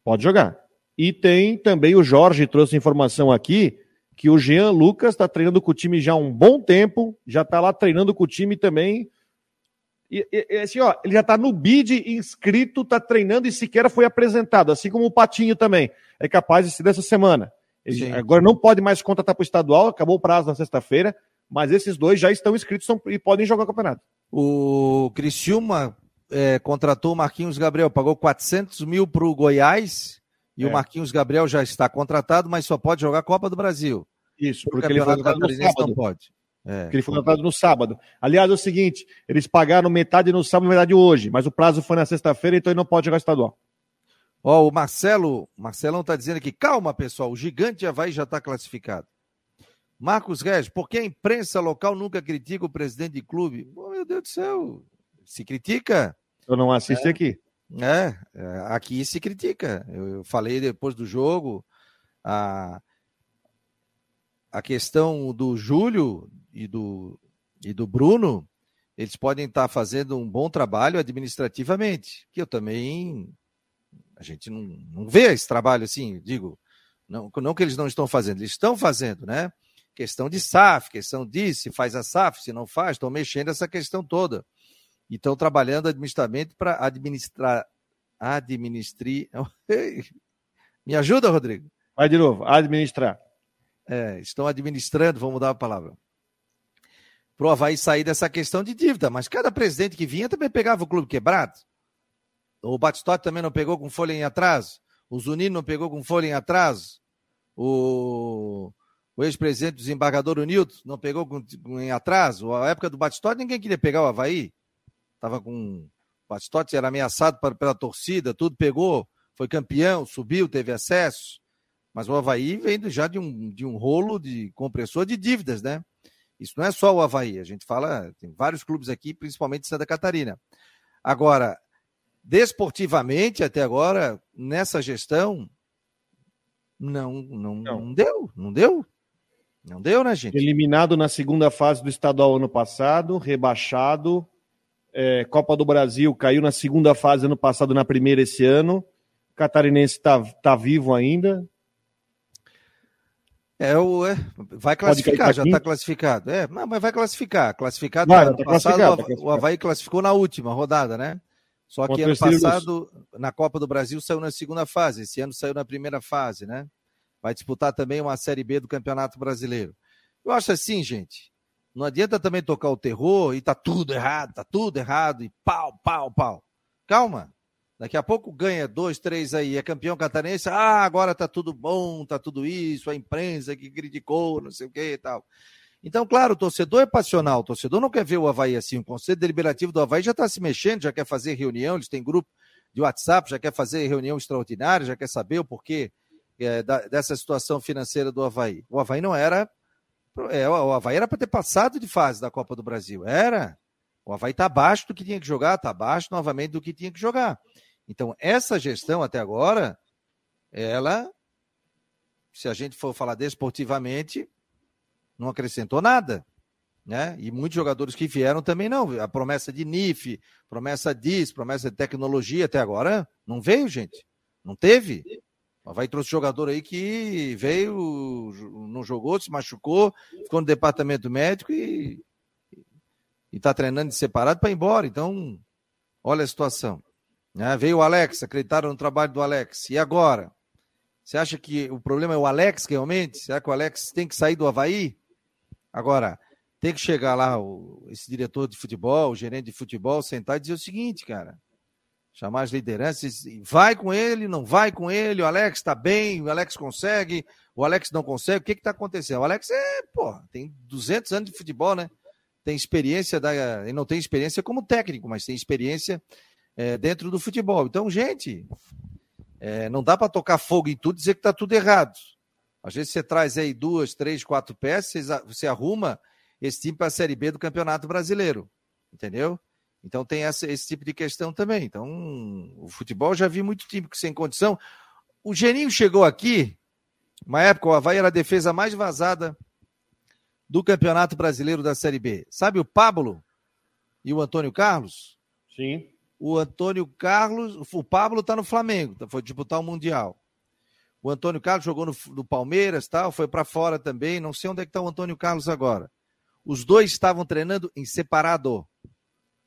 [SPEAKER 3] Pode jogar. E tem também o Jorge, trouxe informação aqui, que o Jean Lucas está treinando com o time já há um bom tempo, já está lá treinando com o time também e, e, assim, ó, ele já está no bid inscrito, está treinando e sequer foi apresentado, assim como o Patinho também. É capaz de ser dessa semana. Ele, agora não pode mais contratar para o estadual, acabou o prazo na sexta-feira, mas esses dois já estão inscritos e podem jogar o campeonato.
[SPEAKER 1] O Criciúma é, contratou o Marquinhos Gabriel, pagou 400 mil para o Goiás e é. o Marquinhos Gabriel já está contratado, mas só pode jogar a Copa do Brasil.
[SPEAKER 3] Isso, porque ele vai jogar no sábado.
[SPEAKER 1] Não pode.
[SPEAKER 3] É, porque ele foi contratado no sábado. Aliás, é o seguinte: eles pagaram metade no sábado e metade hoje, mas o prazo foi na sexta-feira, então ele não pode jogar estadual.
[SPEAKER 1] Ó, o Marcelo, Marcelão está dizendo aqui, calma, pessoal, o gigante Havaí já está classificado. Marcos Regis, por que a imprensa local nunca critica o presidente de clube? Oh, meu Deus do céu, se critica.
[SPEAKER 3] Eu não assisto
[SPEAKER 1] é,
[SPEAKER 3] aqui.
[SPEAKER 1] É, é, aqui se critica. Eu, eu, falei depois do jogo, a, a questão do Júlio e do, e do Bruno, eles podem estar fazendo um bom trabalho administrativamente, que eu também a gente não, não vê esse trabalho assim, digo, não, não que eles não estão fazendo, eles estão fazendo, né? Questão de SAF, questão disso, se faz a SAF, se não faz, estão mexendo essa questão toda. E estão trabalhando administrativamente para administrar. Administrar. (laughs) Me ajuda, Rodrigo?
[SPEAKER 3] Vai de novo, administrar.
[SPEAKER 1] É, estão administrando, vamos mudar a palavra. Para o Havaí sair dessa questão de dívida, mas cada presidente que vinha também pegava o clube quebrado. O Batistotti também não pegou com folha em atraso. O Zunino não pegou com folha em atraso. O, o ex-presidente do desembargador, o Nilton, não pegou com, com, em atraso. A época do Batistotti, ninguém queria pegar o Havaí. Tava com. O Batistotti era ameaçado pela torcida, tudo pegou. Foi campeão, subiu, teve acesso. Mas o Havaí vem já de um, de um rolo de compressor de dívidas, né? Isso não é só o Havaí. A gente fala, tem vários clubes aqui, principalmente Santa Catarina. Agora, desportivamente, até agora, nessa gestão, não, não, não. não deu, não deu. Não deu, né, gente?
[SPEAKER 3] Eliminado na segunda fase do estadual ano passado, rebaixado. É, Copa do Brasil caiu na segunda fase ano passado, na primeira esse ano. Catarinense está tá vivo ainda.
[SPEAKER 1] É, o, é, vai classificar, já está classificado. É, mas vai classificar. Classificado vai, ano tá passado, classificado, o Havaí classificou na última rodada, né? Só que ano passado, na Copa do Brasil, saiu na segunda fase. Esse ano saiu na primeira fase, né? Vai disputar também uma Série B do Campeonato Brasileiro. Eu acho assim, gente. Não adianta também tocar o terror e tá tudo errado, tá tudo errado, e pau, pau, pau. Calma. Daqui a pouco ganha dois, três aí, é campeão catarinense. Ah, agora tá tudo bom, tá tudo isso, a imprensa que criticou, não sei o que e tal. Então, claro, o torcedor é passional, o torcedor não quer ver o Havaí assim. O Conselho Deliberativo do Havaí já está se mexendo, já quer fazer reunião, eles têm grupo de WhatsApp, já quer fazer reunião extraordinária, já quer saber o porquê é, da, dessa situação financeira do Havaí. O Havaí não era. É, o Havaí era para ter passado de fase da Copa do Brasil. Era. O Havaí está abaixo do que tinha que jogar, está abaixo novamente do que tinha que jogar. Então, essa gestão até agora, ela, se a gente for falar desportivamente, não acrescentou nada. Né? E muitos jogadores que vieram também não. A promessa de NIF, promessa disso, promessa de tecnologia até agora não veio, gente. Não teve. Vai trouxe jogador aí que veio, não jogou, se machucou, ficou no departamento médico e está treinando de separado para ir embora. Então, olha a situação. Né? Veio o Alex, acreditaram no trabalho do Alex. E agora? Você acha que o problema é o Alex realmente? Será que o Alex tem que sair do Havaí? Agora, tem que chegar lá o, esse diretor de futebol, o gerente de futebol, sentar e dizer o seguinte, cara. Chamar as lideranças, vai com ele, não vai com ele, o Alex está bem, o Alex consegue, o Alex não consegue, o que está acontecendo? O Alex é, pô, tem 200 anos de futebol, né? Tem experiência, da, ele não tem experiência como técnico, mas tem experiência é, dentro do futebol. Então, gente, é, não dá para tocar fogo em tudo e dizer que está tudo errado. Às vezes você traz aí duas, três, quatro peças, você arruma esse time para a Série B do Campeonato Brasileiro. Entendeu? Então tem essa, esse tipo de questão também. Então, o futebol já vi muito time sem condição. O Geninho chegou aqui, uma época o Havaí era a defesa mais vazada do Campeonato Brasileiro da Série B. Sabe o Pablo e o Antônio Carlos?
[SPEAKER 3] Sim.
[SPEAKER 1] O Antônio Carlos, o Pablo está no Flamengo, foi disputar o Mundial. O Antônio Carlos jogou no, no Palmeiras, tal, foi para fora também. Não sei onde é que está o Antônio Carlos agora. Os dois estavam treinando em separado.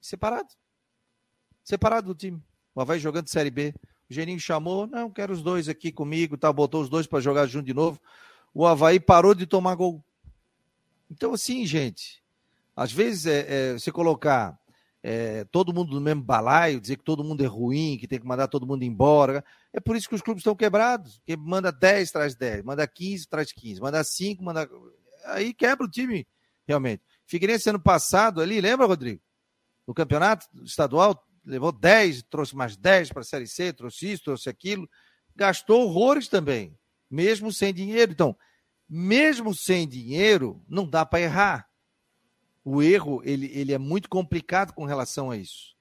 [SPEAKER 1] Separado. Separado do time. O Havaí jogando Série B. O Geninho chamou, não, quero os dois aqui comigo, tá, botou os dois para jogar junto de novo. O Havaí parou de tomar gol. Então, assim, gente, às vezes é, é, você colocar é, todo mundo no mesmo balaio, dizer que todo mundo é ruim, que tem que mandar todo mundo embora. É por isso que os clubes estão quebrados. Porque manda 10, traz 10, manda 15, traz 15, manda 5, manda. Aí quebra o time, realmente. Figueirense ano passado ali, lembra, Rodrigo? No campeonato estadual, levou 10, trouxe mais 10 para a Série C, trouxe isso, trouxe aquilo. Gastou horrores também, mesmo sem dinheiro. Então, mesmo sem dinheiro, não dá para errar. O erro, ele, ele é muito complicado com relação a isso.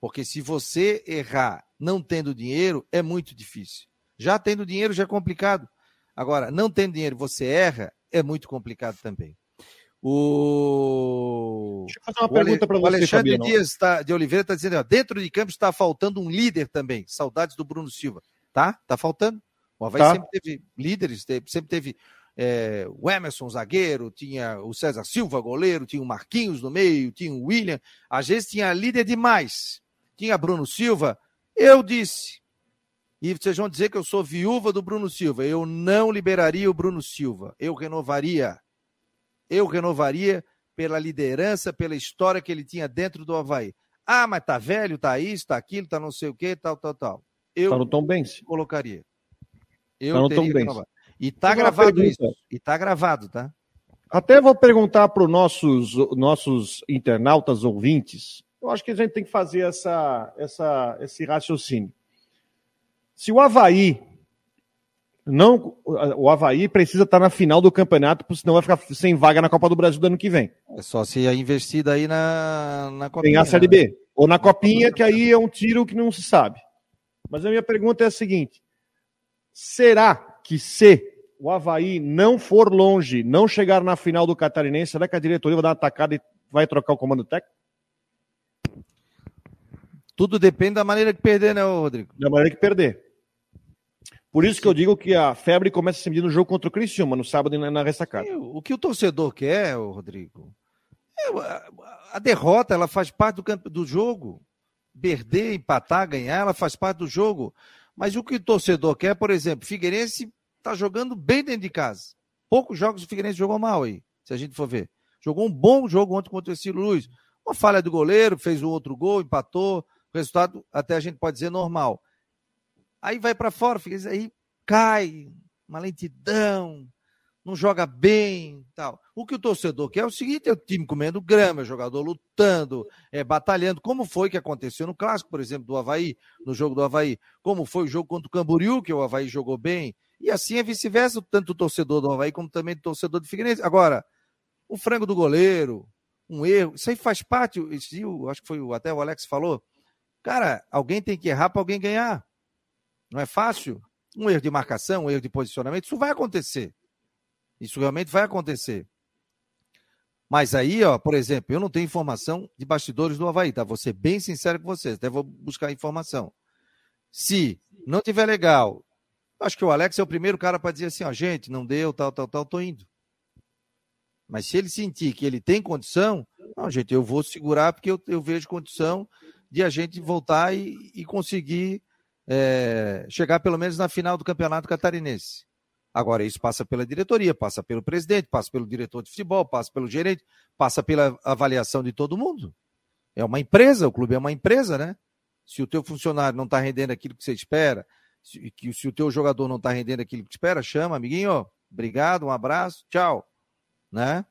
[SPEAKER 1] Porque se você errar não tendo dinheiro, é muito difícil. Já tendo dinheiro já é complicado. Agora, não tendo dinheiro, você erra, é muito complicado também. O... Deixa eu fazer uma o pergunta para você, O Alexandre Fabiano. Dias tá, de Oliveira está dizendo, ó, dentro de campo está faltando um líder também. Saudades do Bruno Silva. Tá? Tá faltando. O Havaí tá. sempre teve líderes, sempre teve é, o Emerson, zagueiro, tinha o César Silva, goleiro, tinha o Marquinhos no meio, tinha o William. Às vezes tinha líder demais. Tinha Bruno Silva. Eu disse, e vocês vão dizer que eu sou viúva do Bruno Silva. Eu não liberaria o Bruno Silva. Eu renovaria. Eu renovaria pela liderança, pela história que ele tinha dentro do Havaí. Ah, mas tá velho, tá isso, tá aquilo, tá não sei o que, tal, tal, tal. Eu
[SPEAKER 3] tá no Tom Benz.
[SPEAKER 1] colocaria. Eu tá no Tom Benz. E tá gravado isso. E tá gravado, tá?
[SPEAKER 3] Até vou perguntar para os nossos, nossos internautas ouvintes. Eu acho que a gente tem que fazer essa, essa, esse raciocínio. Se o Havaí não, o Havaí precisa estar na final do campeonato, porque senão vai ficar sem vaga na Copa do Brasil do ano que vem.
[SPEAKER 1] É só se a investida aí na, na
[SPEAKER 3] Copinha. Tem a Série B. Né? Ou na Copinha, que aí é um tiro que não se sabe. Mas a minha pergunta é a seguinte: será que se o Havaí não for longe, não chegar na final do Catarinense, será que a diretoria vai dar uma atacada e vai trocar o comando técnico?
[SPEAKER 1] Tudo depende da maneira que perder, né, Rodrigo?
[SPEAKER 3] Da maneira que perder. Por isso que eu digo que a febre começa a se medir no jogo contra o Criciúma, no sábado na ressacada.
[SPEAKER 1] O que o torcedor quer, Rodrigo, é a derrota ela faz parte do, campo, do jogo. Perder, empatar, ganhar, ela faz parte do jogo. Mas o que o torcedor quer, por exemplo, Figueirense está jogando bem dentro de casa. Poucos jogos o Figueirense jogou mal aí, se a gente for ver. Jogou um bom jogo ontem contra o Ciro Luiz. Uma falha do goleiro, fez um outro gol, empatou. O resultado, até a gente pode dizer, normal. Aí vai para fora, fica, aí cai, uma lentidão, não joga bem, tal. O que o torcedor quer é o seguinte: é o time comendo grama, é o jogador lutando, é, batalhando, como foi que aconteceu no clássico, por exemplo, do Havaí, no jogo do Havaí, como foi o jogo contra o Camboriú, que o Havaí jogou bem, e assim é vice-versa, tanto o torcedor do Havaí como também o torcedor do Figueirense. Agora, o frango do goleiro, um erro, isso aí faz parte, isso, acho que foi até o Alex falou, cara, alguém tem que errar para alguém ganhar. Não é fácil? Um erro de marcação, um erro de posicionamento, isso vai acontecer. Isso realmente vai acontecer. Mas aí, ó, por exemplo, eu não tenho informação de bastidores do Havaí, tá? Vou ser bem sincero com vocês, até vou buscar informação. Se não tiver legal, acho que o Alex é o primeiro cara para dizer assim, ó, gente, não deu, tal, tal, tal, tô indo. Mas se ele sentir que ele tem condição, não, gente, eu vou segurar porque eu, eu vejo condição de a gente voltar e, e conseguir é, chegar pelo menos na final do campeonato catarinense. Agora, isso passa pela diretoria, passa pelo presidente, passa pelo diretor de futebol, passa pelo gerente, passa pela avaliação de todo mundo. É uma empresa, o clube é uma empresa, né? Se o teu funcionário não está rendendo aquilo que você espera, se, que, se o teu jogador não está rendendo aquilo que espera, chama, amiguinho, obrigado, um abraço, tchau. Né?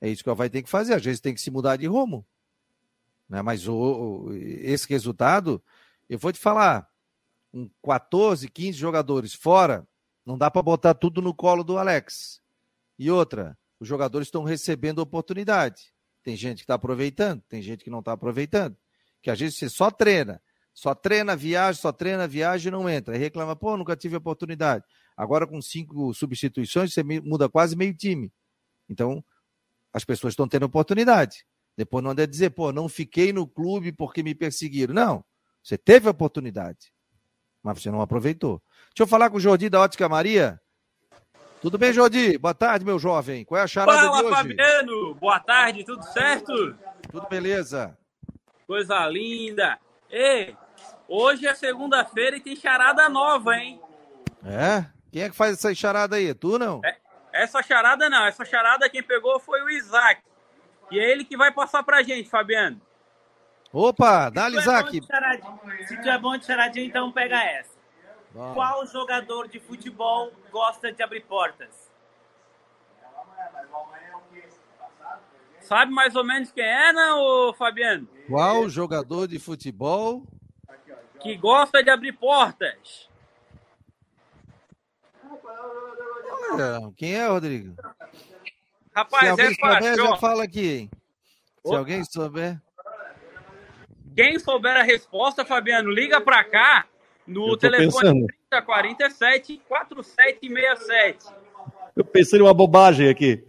[SPEAKER 1] É isso que vai ter que fazer. Às vezes tem que se mudar de rumo. Né? Mas o, o esse resultado, eu vou te falar, com 14, 15 jogadores fora, não dá para botar tudo no colo do Alex. E outra, os jogadores estão recebendo oportunidade. Tem gente que está aproveitando, tem gente que não está aproveitando. Que às vezes você só treina, só treina viagem, só treina viagem e não entra. Aí reclama, pô, nunca tive oportunidade. Agora com cinco substituições, você muda quase meio time. Então, as pessoas estão tendo oportunidade. Depois não anda dizer, pô, não fiquei no clube porque me perseguiram. Não, você teve oportunidade mas você não aproveitou. Deixa eu falar com o Jordi da Ótica Maria. Tudo bem, Jordi? Boa tarde, meu jovem. Qual é a charada
[SPEAKER 5] Fala,
[SPEAKER 1] de hoje?
[SPEAKER 5] Fabiano. Boa tarde, tudo certo?
[SPEAKER 1] Tudo beleza.
[SPEAKER 5] Coisa linda. Ei, hoje é segunda-feira e tem charada nova, hein?
[SPEAKER 1] É? Quem é que faz essa charada aí? Tu não? É,
[SPEAKER 5] essa charada não. Essa charada quem pegou foi o Isaac. E é ele que vai passar pra gente, Fabiano.
[SPEAKER 1] Opa, dá-lhe, Isaac.
[SPEAKER 6] Se tu é bom de charadinha, então pega essa. Bom. Qual jogador de futebol gosta de abrir portas?
[SPEAKER 5] Sabe mais ou menos quem é, não, Fabiano?
[SPEAKER 1] Qual jogador de futebol
[SPEAKER 5] que gosta de abrir portas?
[SPEAKER 1] Olha, quem é, Rodrigo?
[SPEAKER 5] Rapaz,
[SPEAKER 1] Se alguém
[SPEAKER 5] é fácil.
[SPEAKER 1] souber, já fala aqui, hein? Se Opa. alguém souber.
[SPEAKER 5] Quem souber a resposta, Fabiano, liga para cá no telefone 3047 4767.
[SPEAKER 3] Eu pensei em uma bobagem aqui.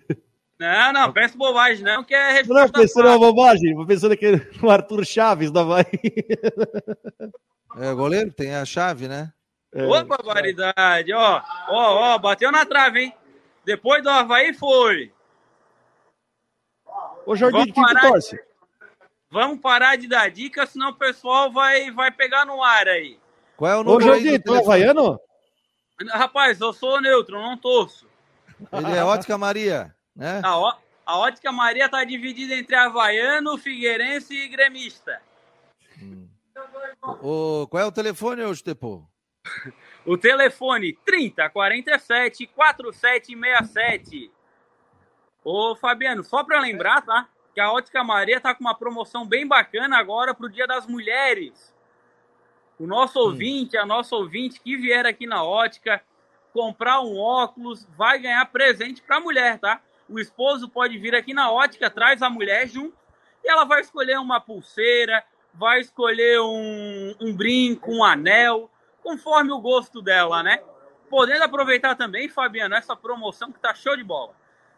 [SPEAKER 5] Não, não, pensa bobagem não, que é.
[SPEAKER 3] Não, pensei numa bobagem, vou pensando que (laughs) no Arthur Chaves da Bahia.
[SPEAKER 1] É, o goleiro tem a chave, né?
[SPEAKER 5] É, Ô, barbaridade, ó, ó, ó, bateu na trave, hein? Depois do Havaí foi.
[SPEAKER 3] Ô, Jorginho, que parar, torce?
[SPEAKER 5] Vamos parar de dar dica, senão o pessoal vai, vai pegar no ar aí.
[SPEAKER 3] Qual é o nome Ô, Jorginho, tu é havaiano?
[SPEAKER 5] Rapaz, eu sou neutro, não torço.
[SPEAKER 1] Ele é Ótica Maria, né?
[SPEAKER 5] A, ó, a Ótica Maria tá dividida entre havaiano, figueirense e gremista.
[SPEAKER 1] Hum. O, qual é o telefone, hoje, Tepo? (laughs)
[SPEAKER 5] o telefone 30 47 4767. Ô, Fabiano, só para lembrar, tá? Que a Ótica Maria tá com uma promoção bem bacana agora pro Dia das Mulheres. O nosso hum. ouvinte, a nossa ouvinte que vier aqui na Ótica comprar um óculos, vai ganhar presente para a mulher, tá? O esposo pode vir aqui na Ótica, traz a mulher junto e ela vai escolher uma pulseira, vai escolher um, um brinco, um anel, conforme o gosto dela, né? Podendo aproveitar também, Fabiano, essa promoção que tá show de bola.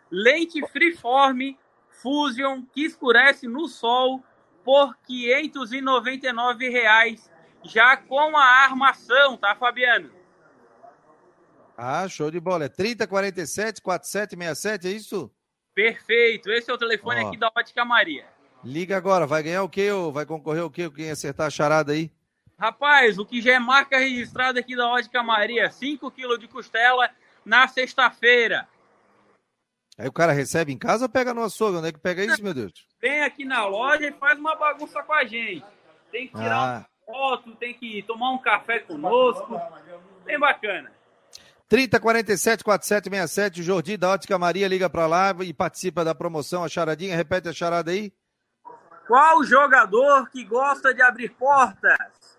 [SPEAKER 5] Lente Freeform Fusion que escurece no sol por 599 reais, já com a armação, tá, Fabiano?
[SPEAKER 1] Ah, show de bola. É 3047 4767, é isso?
[SPEAKER 5] Perfeito. Esse é o telefone Ó. aqui da Ótica Maria.
[SPEAKER 1] Liga agora, vai ganhar o quê? Ou vai concorrer o quê? Quem acertar a charada aí?
[SPEAKER 5] Rapaz, o que já é marca registrada aqui da Ótica Maria, 5 quilos de costela na sexta-feira.
[SPEAKER 1] Aí o cara recebe em casa ou pega no açougue? Onde é que pega isso, meu Deus?
[SPEAKER 5] Vem aqui na loja e faz uma bagunça com a gente. Tem que tirar ah. uma foto, tem que tomar um café conosco. Bem bacana.
[SPEAKER 1] 3047 4767, Jordi da Ótica Maria liga para lá e participa da promoção, a charadinha, repete a charada aí.
[SPEAKER 5] Qual jogador que gosta de abrir portas?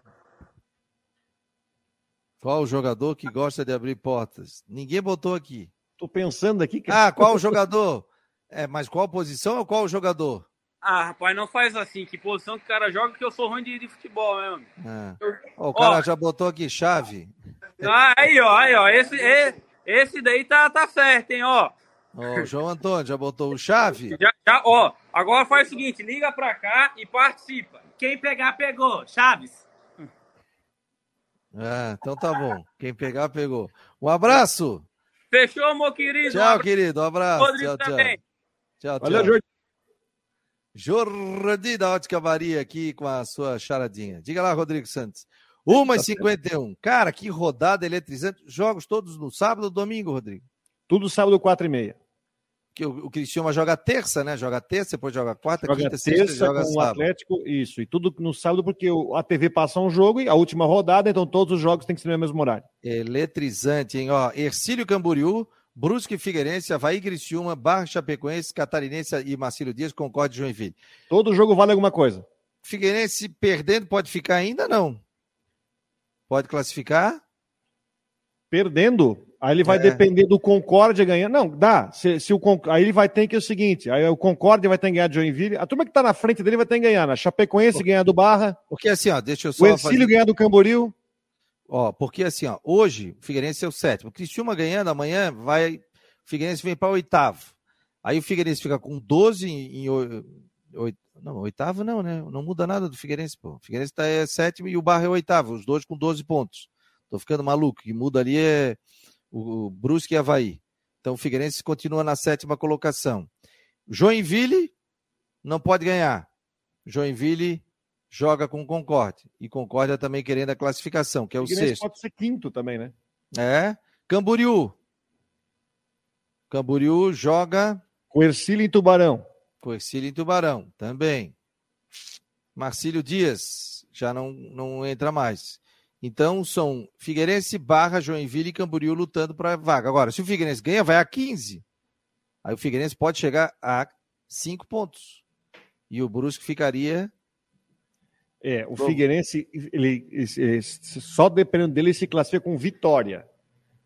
[SPEAKER 1] Qual jogador que gosta de abrir portas? Ninguém botou aqui.
[SPEAKER 3] Tô pensando aqui.
[SPEAKER 1] Que... Ah, qual jogador? É, mas qual posição ou qual jogador?
[SPEAKER 5] Ah, rapaz, não faz assim. Que posição que o cara joga que eu sou ruim de, de futebol mesmo.
[SPEAKER 1] É. o cara ó, já botou aqui chave.
[SPEAKER 5] Ah, aí, ó, aí, ó. Esse, esse daí tá, tá certo, hein, ó.
[SPEAKER 1] Ó, o João Antônio já botou o chave?
[SPEAKER 5] Já, já, ó. Agora faz o seguinte, liga pra cá e participa. Quem pegar, pegou. Chaves.
[SPEAKER 1] Ah, então tá bom. Quem pegar, pegou. Um abraço.
[SPEAKER 5] Fechou, meu querido.
[SPEAKER 1] Tchau, um querido. Um abraço. Rodrigo tchau, também. Tchau, tchau. Valeu, Jordi. Jordi da Ótica Maria aqui com a sua charadinha. Diga lá, Rodrigo Santos. 1h51. Cara, que rodada eletrizante. Jogos todos no sábado ou domingo, Rodrigo?
[SPEAKER 3] Tudo sábado, 4 e meia
[SPEAKER 1] que o, o Cristiano joga terça, né? Joga terça, depois joga quarta,
[SPEAKER 3] joga quinta, terça, sexta, joga com sábado. o Atlético, isso. E tudo no sábado, porque a TV passa um jogo e a última rodada, então todos os jogos têm que ser no mesmo horário.
[SPEAKER 1] Eletrizante, hein? Ó, Ercílio Camboriú, Brusque Figueirense, Havaí Criciúma, Barra Chapecoense, Catarinense e Marcílio Dias, Concorde Joinville.
[SPEAKER 3] Todo jogo vale alguma coisa.
[SPEAKER 1] Figueirense perdendo pode ficar ainda, não? Pode classificar?
[SPEAKER 3] Perdendo? Aí ele vai é. depender do Concórdia ganhar. Não, dá. Se, se o, aí ele vai ter que é o seguinte: aí o Concórdia vai ter que ganhar de Joinville. A turma que tá na frente dele vai ter que ganhar. Né? Chapecoense ganhar do Barra.
[SPEAKER 1] Porque assim, ó, deixa eu só.
[SPEAKER 3] O Ercílio fazer... ganhar do Camboriú.
[SPEAKER 1] Ó, porque assim, ó, hoje o Figueirense é o sétimo. O Cristiúma ganhando amanhã, vai. O Figueirense vem para oitavo. Aí o Figueirense fica com 12 em. Não, oitavo não, né? Não muda nada do Figueirense, pô. O Figueirense tá, é sétimo e o Barra é oitavo. Os dois com 12 pontos. Tô ficando maluco. O que muda ali é o Brusque e Havaí. Então o Figueirense continua na sétima colocação. Joinville não pode ganhar. Joinville joga com Concórdia. E Concórdia também querendo a classificação, que é o sexto.
[SPEAKER 3] pode ser quinto também, né?
[SPEAKER 1] É. Camboriú. Camboriú joga.
[SPEAKER 3] Coercílio em Tubarão.
[SPEAKER 1] Coercílio em Tubarão, também. Marcílio Dias já não, não entra mais. Então são Figueirense, Barra, Joinville e Camboriú lutando para a vaga. Agora, se o Figueirense ganha, vai a 15. Aí o Figueirense pode chegar a cinco pontos. E o Brusque ficaria.
[SPEAKER 3] É, o Figueirense, ele, ele, só dependendo dele, ele se classifica com vitória.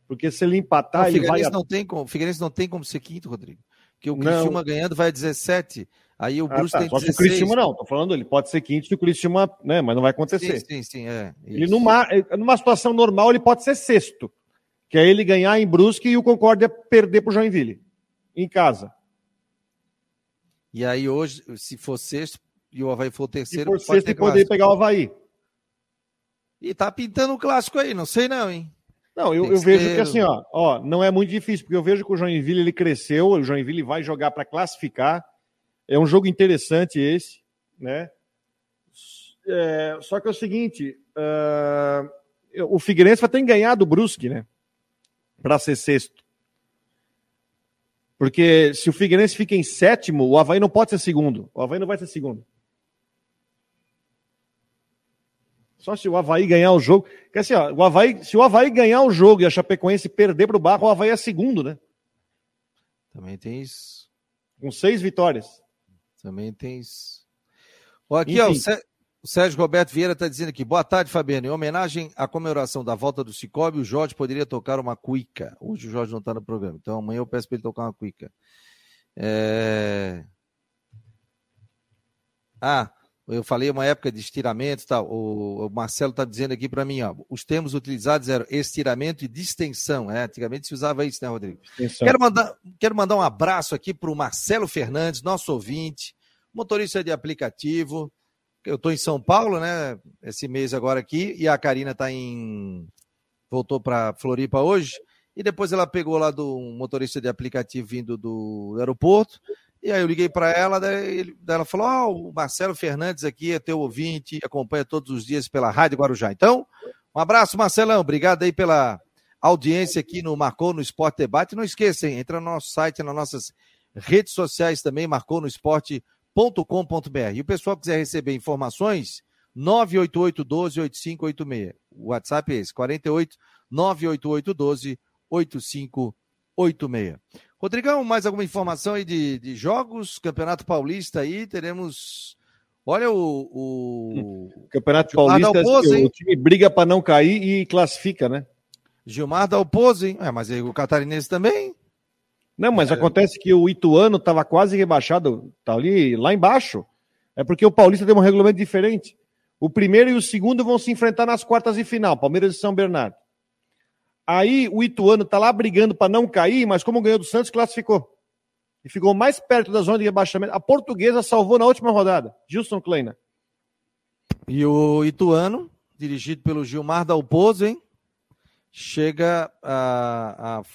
[SPEAKER 3] Porque se ele empatar,
[SPEAKER 1] o
[SPEAKER 3] Figueirense
[SPEAKER 1] vai... não tem como, o Figueirense não tem como ser quinto, Rodrigo. Porque o Criciúma ganhando vai a 17. Aí o Brusque ah, tá. tem Só 16.
[SPEAKER 3] Só o Criciúma não, tô falando, ele pode ser quinto se o Criciúma, né, mas não vai acontecer.
[SPEAKER 1] Sim, sim, sim é.
[SPEAKER 3] Ele numa, numa situação normal, ele pode ser sexto. Que é ele ganhar em Brusque e o Concórdia perder pro Joinville. Em casa.
[SPEAKER 1] E aí hoje, se for sexto e o Havaí for terceiro,
[SPEAKER 3] se for sexto, pode poder pegar o Havaí.
[SPEAKER 1] E tá pintando o um clássico aí, não sei não, hein?
[SPEAKER 3] Não, eu, eu vejo que assim, ó, ó, não é muito difícil, porque eu vejo que o Joinville ele cresceu, o Joinville vai jogar para classificar. É um jogo interessante esse, né? É, só que é o seguinte, uh, o Figueirense vai ter que ganhar do Brusque, né? Para ser sexto. Porque se o Figueirense fica em sétimo, o Havaí não pode ser segundo. O Havaí não vai ser segundo. Só se o Havaí ganhar o jogo. Porque assim, ó, o Havaí, se o Havaí ganhar o jogo e a Chapecoense perder para o Barro, o Havaí é segundo, né?
[SPEAKER 1] Também tem isso.
[SPEAKER 3] Com seis vitórias.
[SPEAKER 1] Também tem isso. Ó, aqui, ó, o Sérgio Roberto Vieira está dizendo aqui. Boa tarde, Fabiano. Em homenagem à comemoração da volta do Cicobi, o Jorge poderia tocar uma cuica. Hoje o Jorge não está no programa, então amanhã eu peço para ele tocar uma cuica. É... Ah, eu falei uma época de estiramento tal. O, o Marcelo está dizendo aqui para mim, ó, os termos utilizados eram estiramento e distensão. É, antigamente se usava isso, né, Rodrigo? Quero mandar, quero mandar um abraço aqui para o Marcelo Fernandes, nosso ouvinte, motorista de aplicativo. Eu estou em São Paulo, né? Esse mês agora aqui, e a Karina está em. voltou para Floripa hoje. E depois ela pegou lá do um motorista de aplicativo vindo do aeroporto e aí eu liguei para ela, daí, ela falou: oh, o Marcelo Fernandes aqui é teu ouvinte, acompanha todos os dias pela Rádio Guarujá. Então, um abraço, Marcelão. Obrigado aí pela audiência aqui no Marcou no Esporte Debate. Não esqueça, hein, entra no nosso site, nas nossas redes sociais também, marcou no esporte.com.br. E o pessoal quiser receber informações, 988 12 8586. O WhatsApp é esse, 48 988 12 8586. Rodrigão, mais alguma informação aí de, de jogos? Campeonato Paulista aí, teremos. Olha o. o...
[SPEAKER 3] Campeonato Gilmar Paulista, Dalpozo, o time briga para não cair e classifica, né?
[SPEAKER 1] Gilmar Dalpozo, hein? É, mas aí o catarinense também.
[SPEAKER 3] Não, mas é. acontece que o Ituano estava quase rebaixado, tá ali lá embaixo. É porque o Paulista tem um regulamento diferente. O primeiro e o segundo vão se enfrentar nas quartas de final, Palmeiras e São Bernardo. Aí o Ituano está lá brigando para não cair, mas como ganhou do Santos, classificou. E ficou mais perto da zona de rebaixamento. A portuguesa salvou na última rodada. Gilson Kleina.
[SPEAKER 1] E o Ituano, dirigido pelo Gilmar Dalpozo, hein? Chega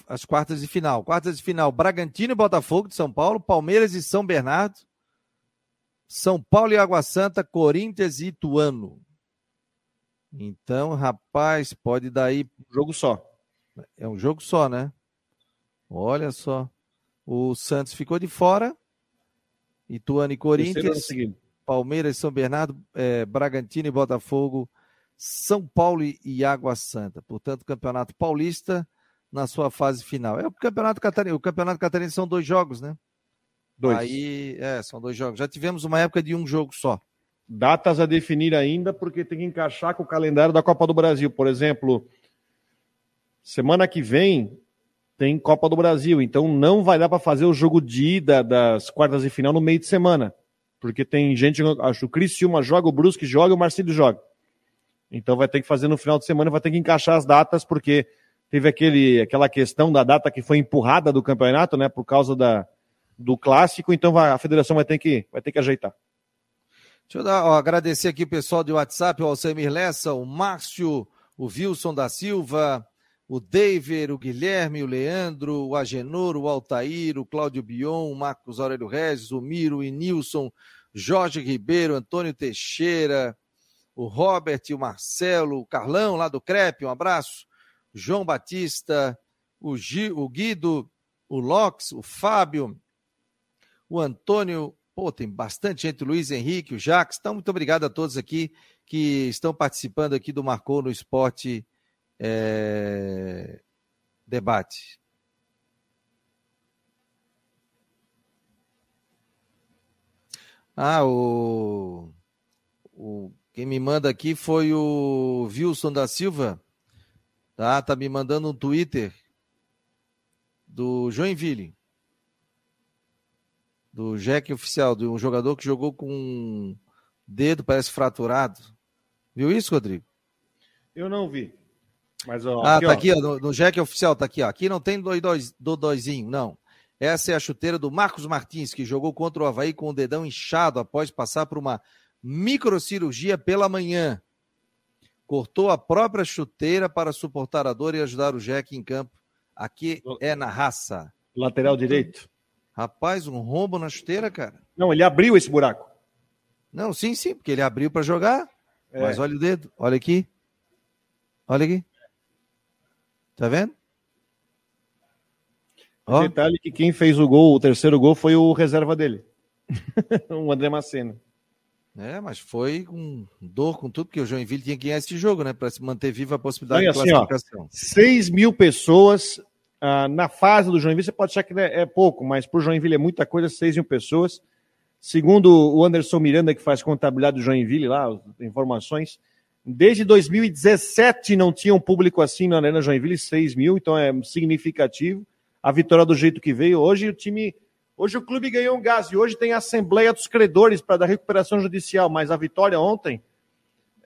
[SPEAKER 1] às quartas de final. Quartas de final, Bragantino e Botafogo de São Paulo, Palmeiras e São Bernardo, São Paulo e Água Santa, Corinthians e Ituano. Então, rapaz, pode dar aí.
[SPEAKER 3] Jogo só.
[SPEAKER 1] É um jogo só, né? Olha só. O Santos ficou de fora. Ituano e Corinthians. Palmeiras, São Bernardo, é, Bragantino e Botafogo. São Paulo e Água Santa. Portanto, Campeonato Paulista na sua fase final. É o Campeonato Catarinense. O Campeonato Catarinense são dois jogos, né? Dois. Aí, é, são dois jogos. Já tivemos uma época de um jogo só.
[SPEAKER 3] Datas a definir ainda, porque tem que encaixar com o calendário da Copa do Brasil. Por exemplo, Semana que vem tem Copa do Brasil, então não vai dar para fazer o jogo de ida das quartas de final no meio de semana. Porque tem gente, acho que o Criciúma joga, o Brusque joga o Marcílio joga. Então vai ter que fazer no final de semana, vai ter que encaixar as datas, porque teve aquele, aquela questão da data que foi empurrada do campeonato, né, por causa da, do clássico, então vai, a federação vai ter que, vai ter que ajeitar.
[SPEAKER 1] Deixa eu dar, ó, agradecer aqui o pessoal do WhatsApp, o Alcemir Lessa, o Márcio, o Wilson da Silva, o David, o Guilherme, o Leandro, o Agenor, o Altair, o Cláudio Bion, o Marcos Aurélio Regis, o Miro, o Nilson, Jorge Ribeiro, Antônio Teixeira, o Robert, o Marcelo, o Carlão lá do Crepe, um abraço, João Batista, o, Gil, o Guido, o Lox, o Fábio, o Antônio, pô, tem bastante gente, o Luiz Henrique, o Jacques, então muito obrigado a todos aqui que estão participando aqui do Marcou no Esporte é, debate. Ah, o, o quem me manda aqui foi o Wilson da Silva. Tá, tá me mandando um Twitter do Joinville. Do Jack oficial, de um jogador que jogou com um dedo, parece fraturado. Viu isso, Rodrigo?
[SPEAKER 3] Eu não vi. Mas,
[SPEAKER 1] ó, ah, aqui, tá ó. aqui, ó, no, no Jack oficial, tá aqui, ó. Aqui não tem do doizinho, não. Essa é a chuteira do Marcos Martins, que jogou contra o Havaí com o dedão inchado após passar por uma microcirurgia pela manhã. Cortou a própria chuteira para suportar a dor e ajudar o Jack em campo. Aqui é na raça.
[SPEAKER 3] Lateral direito.
[SPEAKER 1] Rapaz, um rombo na chuteira, cara.
[SPEAKER 3] Não, ele abriu esse buraco.
[SPEAKER 1] Não, sim, sim, porque ele abriu para jogar. É. Mas olha o dedo, olha aqui. Olha aqui. Tá vendo?
[SPEAKER 3] Ó. Detalhe que quem fez o gol, o terceiro gol, foi o reserva dele. (laughs) o André Macena.
[SPEAKER 1] É, mas foi com dor, com tudo, porque o Joinville tinha que ganhar esse jogo, né? Para se manter viva a possibilidade
[SPEAKER 3] assim, de classificação. Ó, 6 mil pessoas ah, na fase do Joinville, você pode achar que é, é pouco, mas para o Joinville é muita coisa, 6 mil pessoas. Segundo o Anderson Miranda, que faz contabilidade do Joinville lá, informações, desde 2017 não tinha um público assim na Arena Joinville, 6 mil, então é significativo a vitória do jeito que veio. Hoje o time, hoje o clube ganhou um gás e hoje tem a assembleia dos credores para dar recuperação judicial, mas a vitória ontem,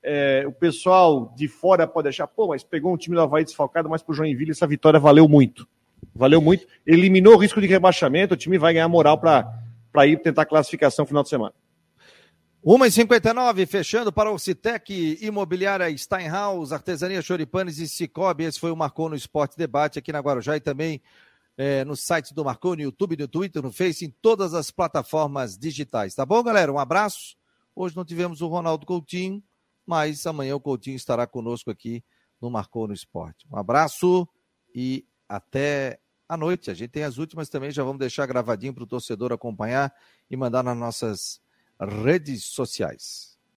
[SPEAKER 3] é, o pessoal de fora pode achar, pô, mas pegou um time do Havaí desfalcado, mas pro Joinville essa vitória valeu muito. Valeu muito. Eliminou o risco de rebaixamento, o time vai ganhar moral para ir tentar classificação no final de semana.
[SPEAKER 1] 1h59, fechando para o Citec, Imobiliária Steinhaus, Artesania Choripanes e Cicobi. Esse foi o Marcou no Esporte Debate aqui na Guarujá e também é, no site do Marcou, no YouTube, no Twitter, no Face, em todas as plataformas digitais. Tá bom, galera? Um abraço. Hoje não tivemos o Ronaldo Coutinho, mas amanhã o Coutinho estará conosco aqui no Marcou no Esporte. Um abraço e até a noite. A gente tem as últimas também, já vamos deixar gravadinho para o torcedor acompanhar e mandar nas nossas redes sociais.